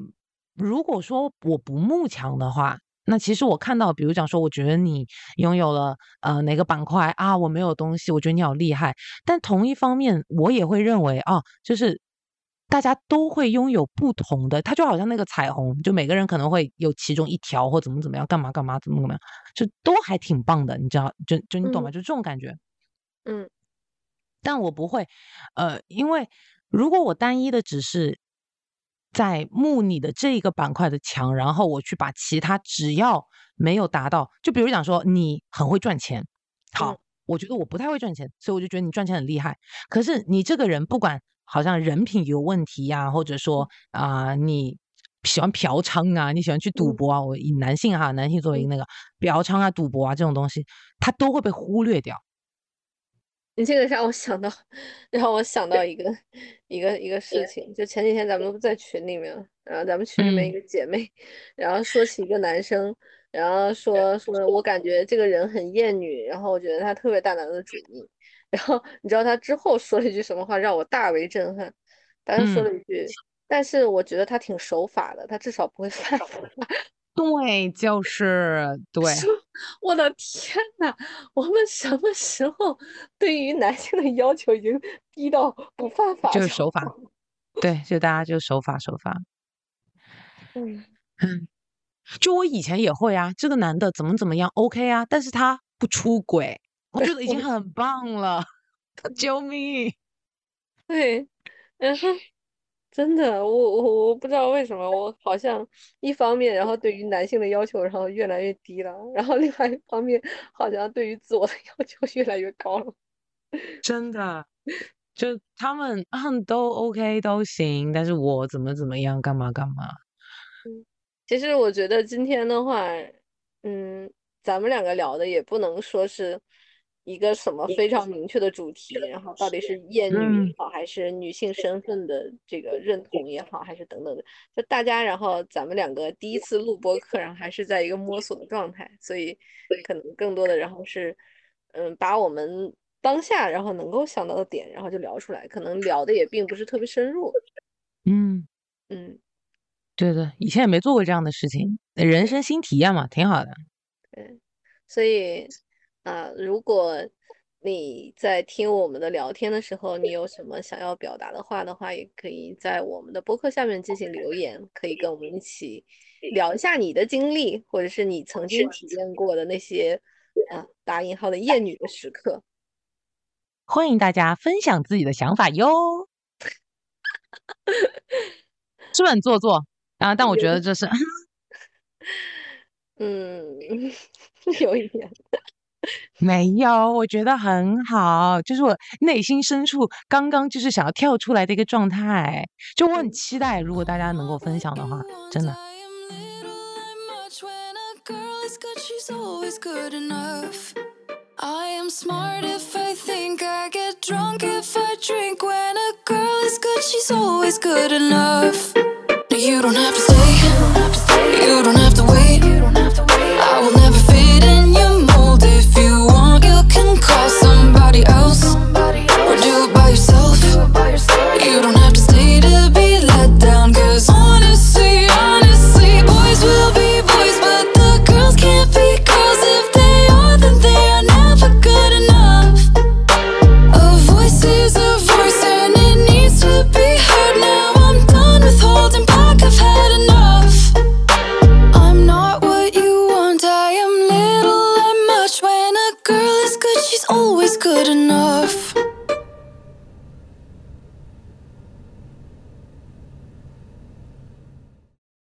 如果说我不慕强的话，那其实我看到，比如讲说，我觉得你拥有了呃哪个板块啊，我没有东西，我觉得你好厉害。但同一方面，我也会认为啊，就是。大家都会拥有不同的，它就好像那个彩虹，就每个人可能会有其中一条或怎么怎么样，干嘛干嘛，怎么怎么样，就都还挺棒的，你知道？就就你懂吗？就这种感觉。嗯。但我不会，呃，因为如果我单一的只是在木你的这一个板块的强，然后我去把其他只要没有达到，就比如讲说你很会赚钱，好，我觉得我不太会赚钱，所以我就觉得你赚钱很厉害。可是你这个人不管。好像人品有问题呀，或者说啊，你喜欢嫖娼啊，你喜欢去赌博啊。我以男性哈，男性作为那个嫖娼啊、赌博啊这种东西，他都会被忽略掉。你这个让我想到，让我想到一个 <laughs> 一个一个事情，就前几天咱们不在群里面，然后咱们群里面一个姐妹，然后说起一个男生，然后说说我感觉这个人很厌女，然后我觉得他特别大男子主义。然后你知道他之后说了一句什么话让我大为震撼？他说了一句：“但是我觉得他挺守法的，他至少不会犯法。<laughs> ”对，就是对。我的天呐，我们什么时候对于男性的要求已经低到不犯法？就是守法。对，就大家就守法守法。<laughs> 嗯嗯，就我以前也会啊，这个男的怎么怎么样，OK 啊，但是他不出轨。我觉得已经很棒了，救命！<laughs> 对，然后真的，我我我不知道为什么，我好像一方面，然后对于男性的要求，然后越来越低了，然后另外一方面，好像对于自我的要求 <laughs> 越来越高了。真的，就他们嗯都 OK 都行，但是我怎么怎么样，干嘛干嘛？嗯，其实我觉得今天的话，嗯，咱们两个聊的也不能说是。一个什么非常明确的主题，然后到底是厌女也好，还是女性身份的这个认同也好，还是等等的，就大家，然后咱们两个第一次录播课，然后还是在一个摸索的状态，所以可能更多的，然后是嗯，把我们当下然后能够想到的点，然后就聊出来，可能聊的也并不是特别深入。嗯嗯，对的，以前也没做过这样的事情，人生新体验嘛，挺好的。对，所以。啊，如果你在听我们的聊天的时候，你有什么想要表达的话的话，也可以在我们的播客下面进行留言，可以跟我们一起聊一下你的经历，或者是你曾经体验过的那些啊打引号的厌女的时刻。欢迎大家分享自己的想法哟，是不是很做作啊？但我觉得这是 <laughs> <laughs> 嗯，<laughs> 有一点。<laughs> 没有，我觉得很好，就是我内心深处刚刚就是想要跳出来的一个状态，就我很期待，如果大家能够分享的话，真的。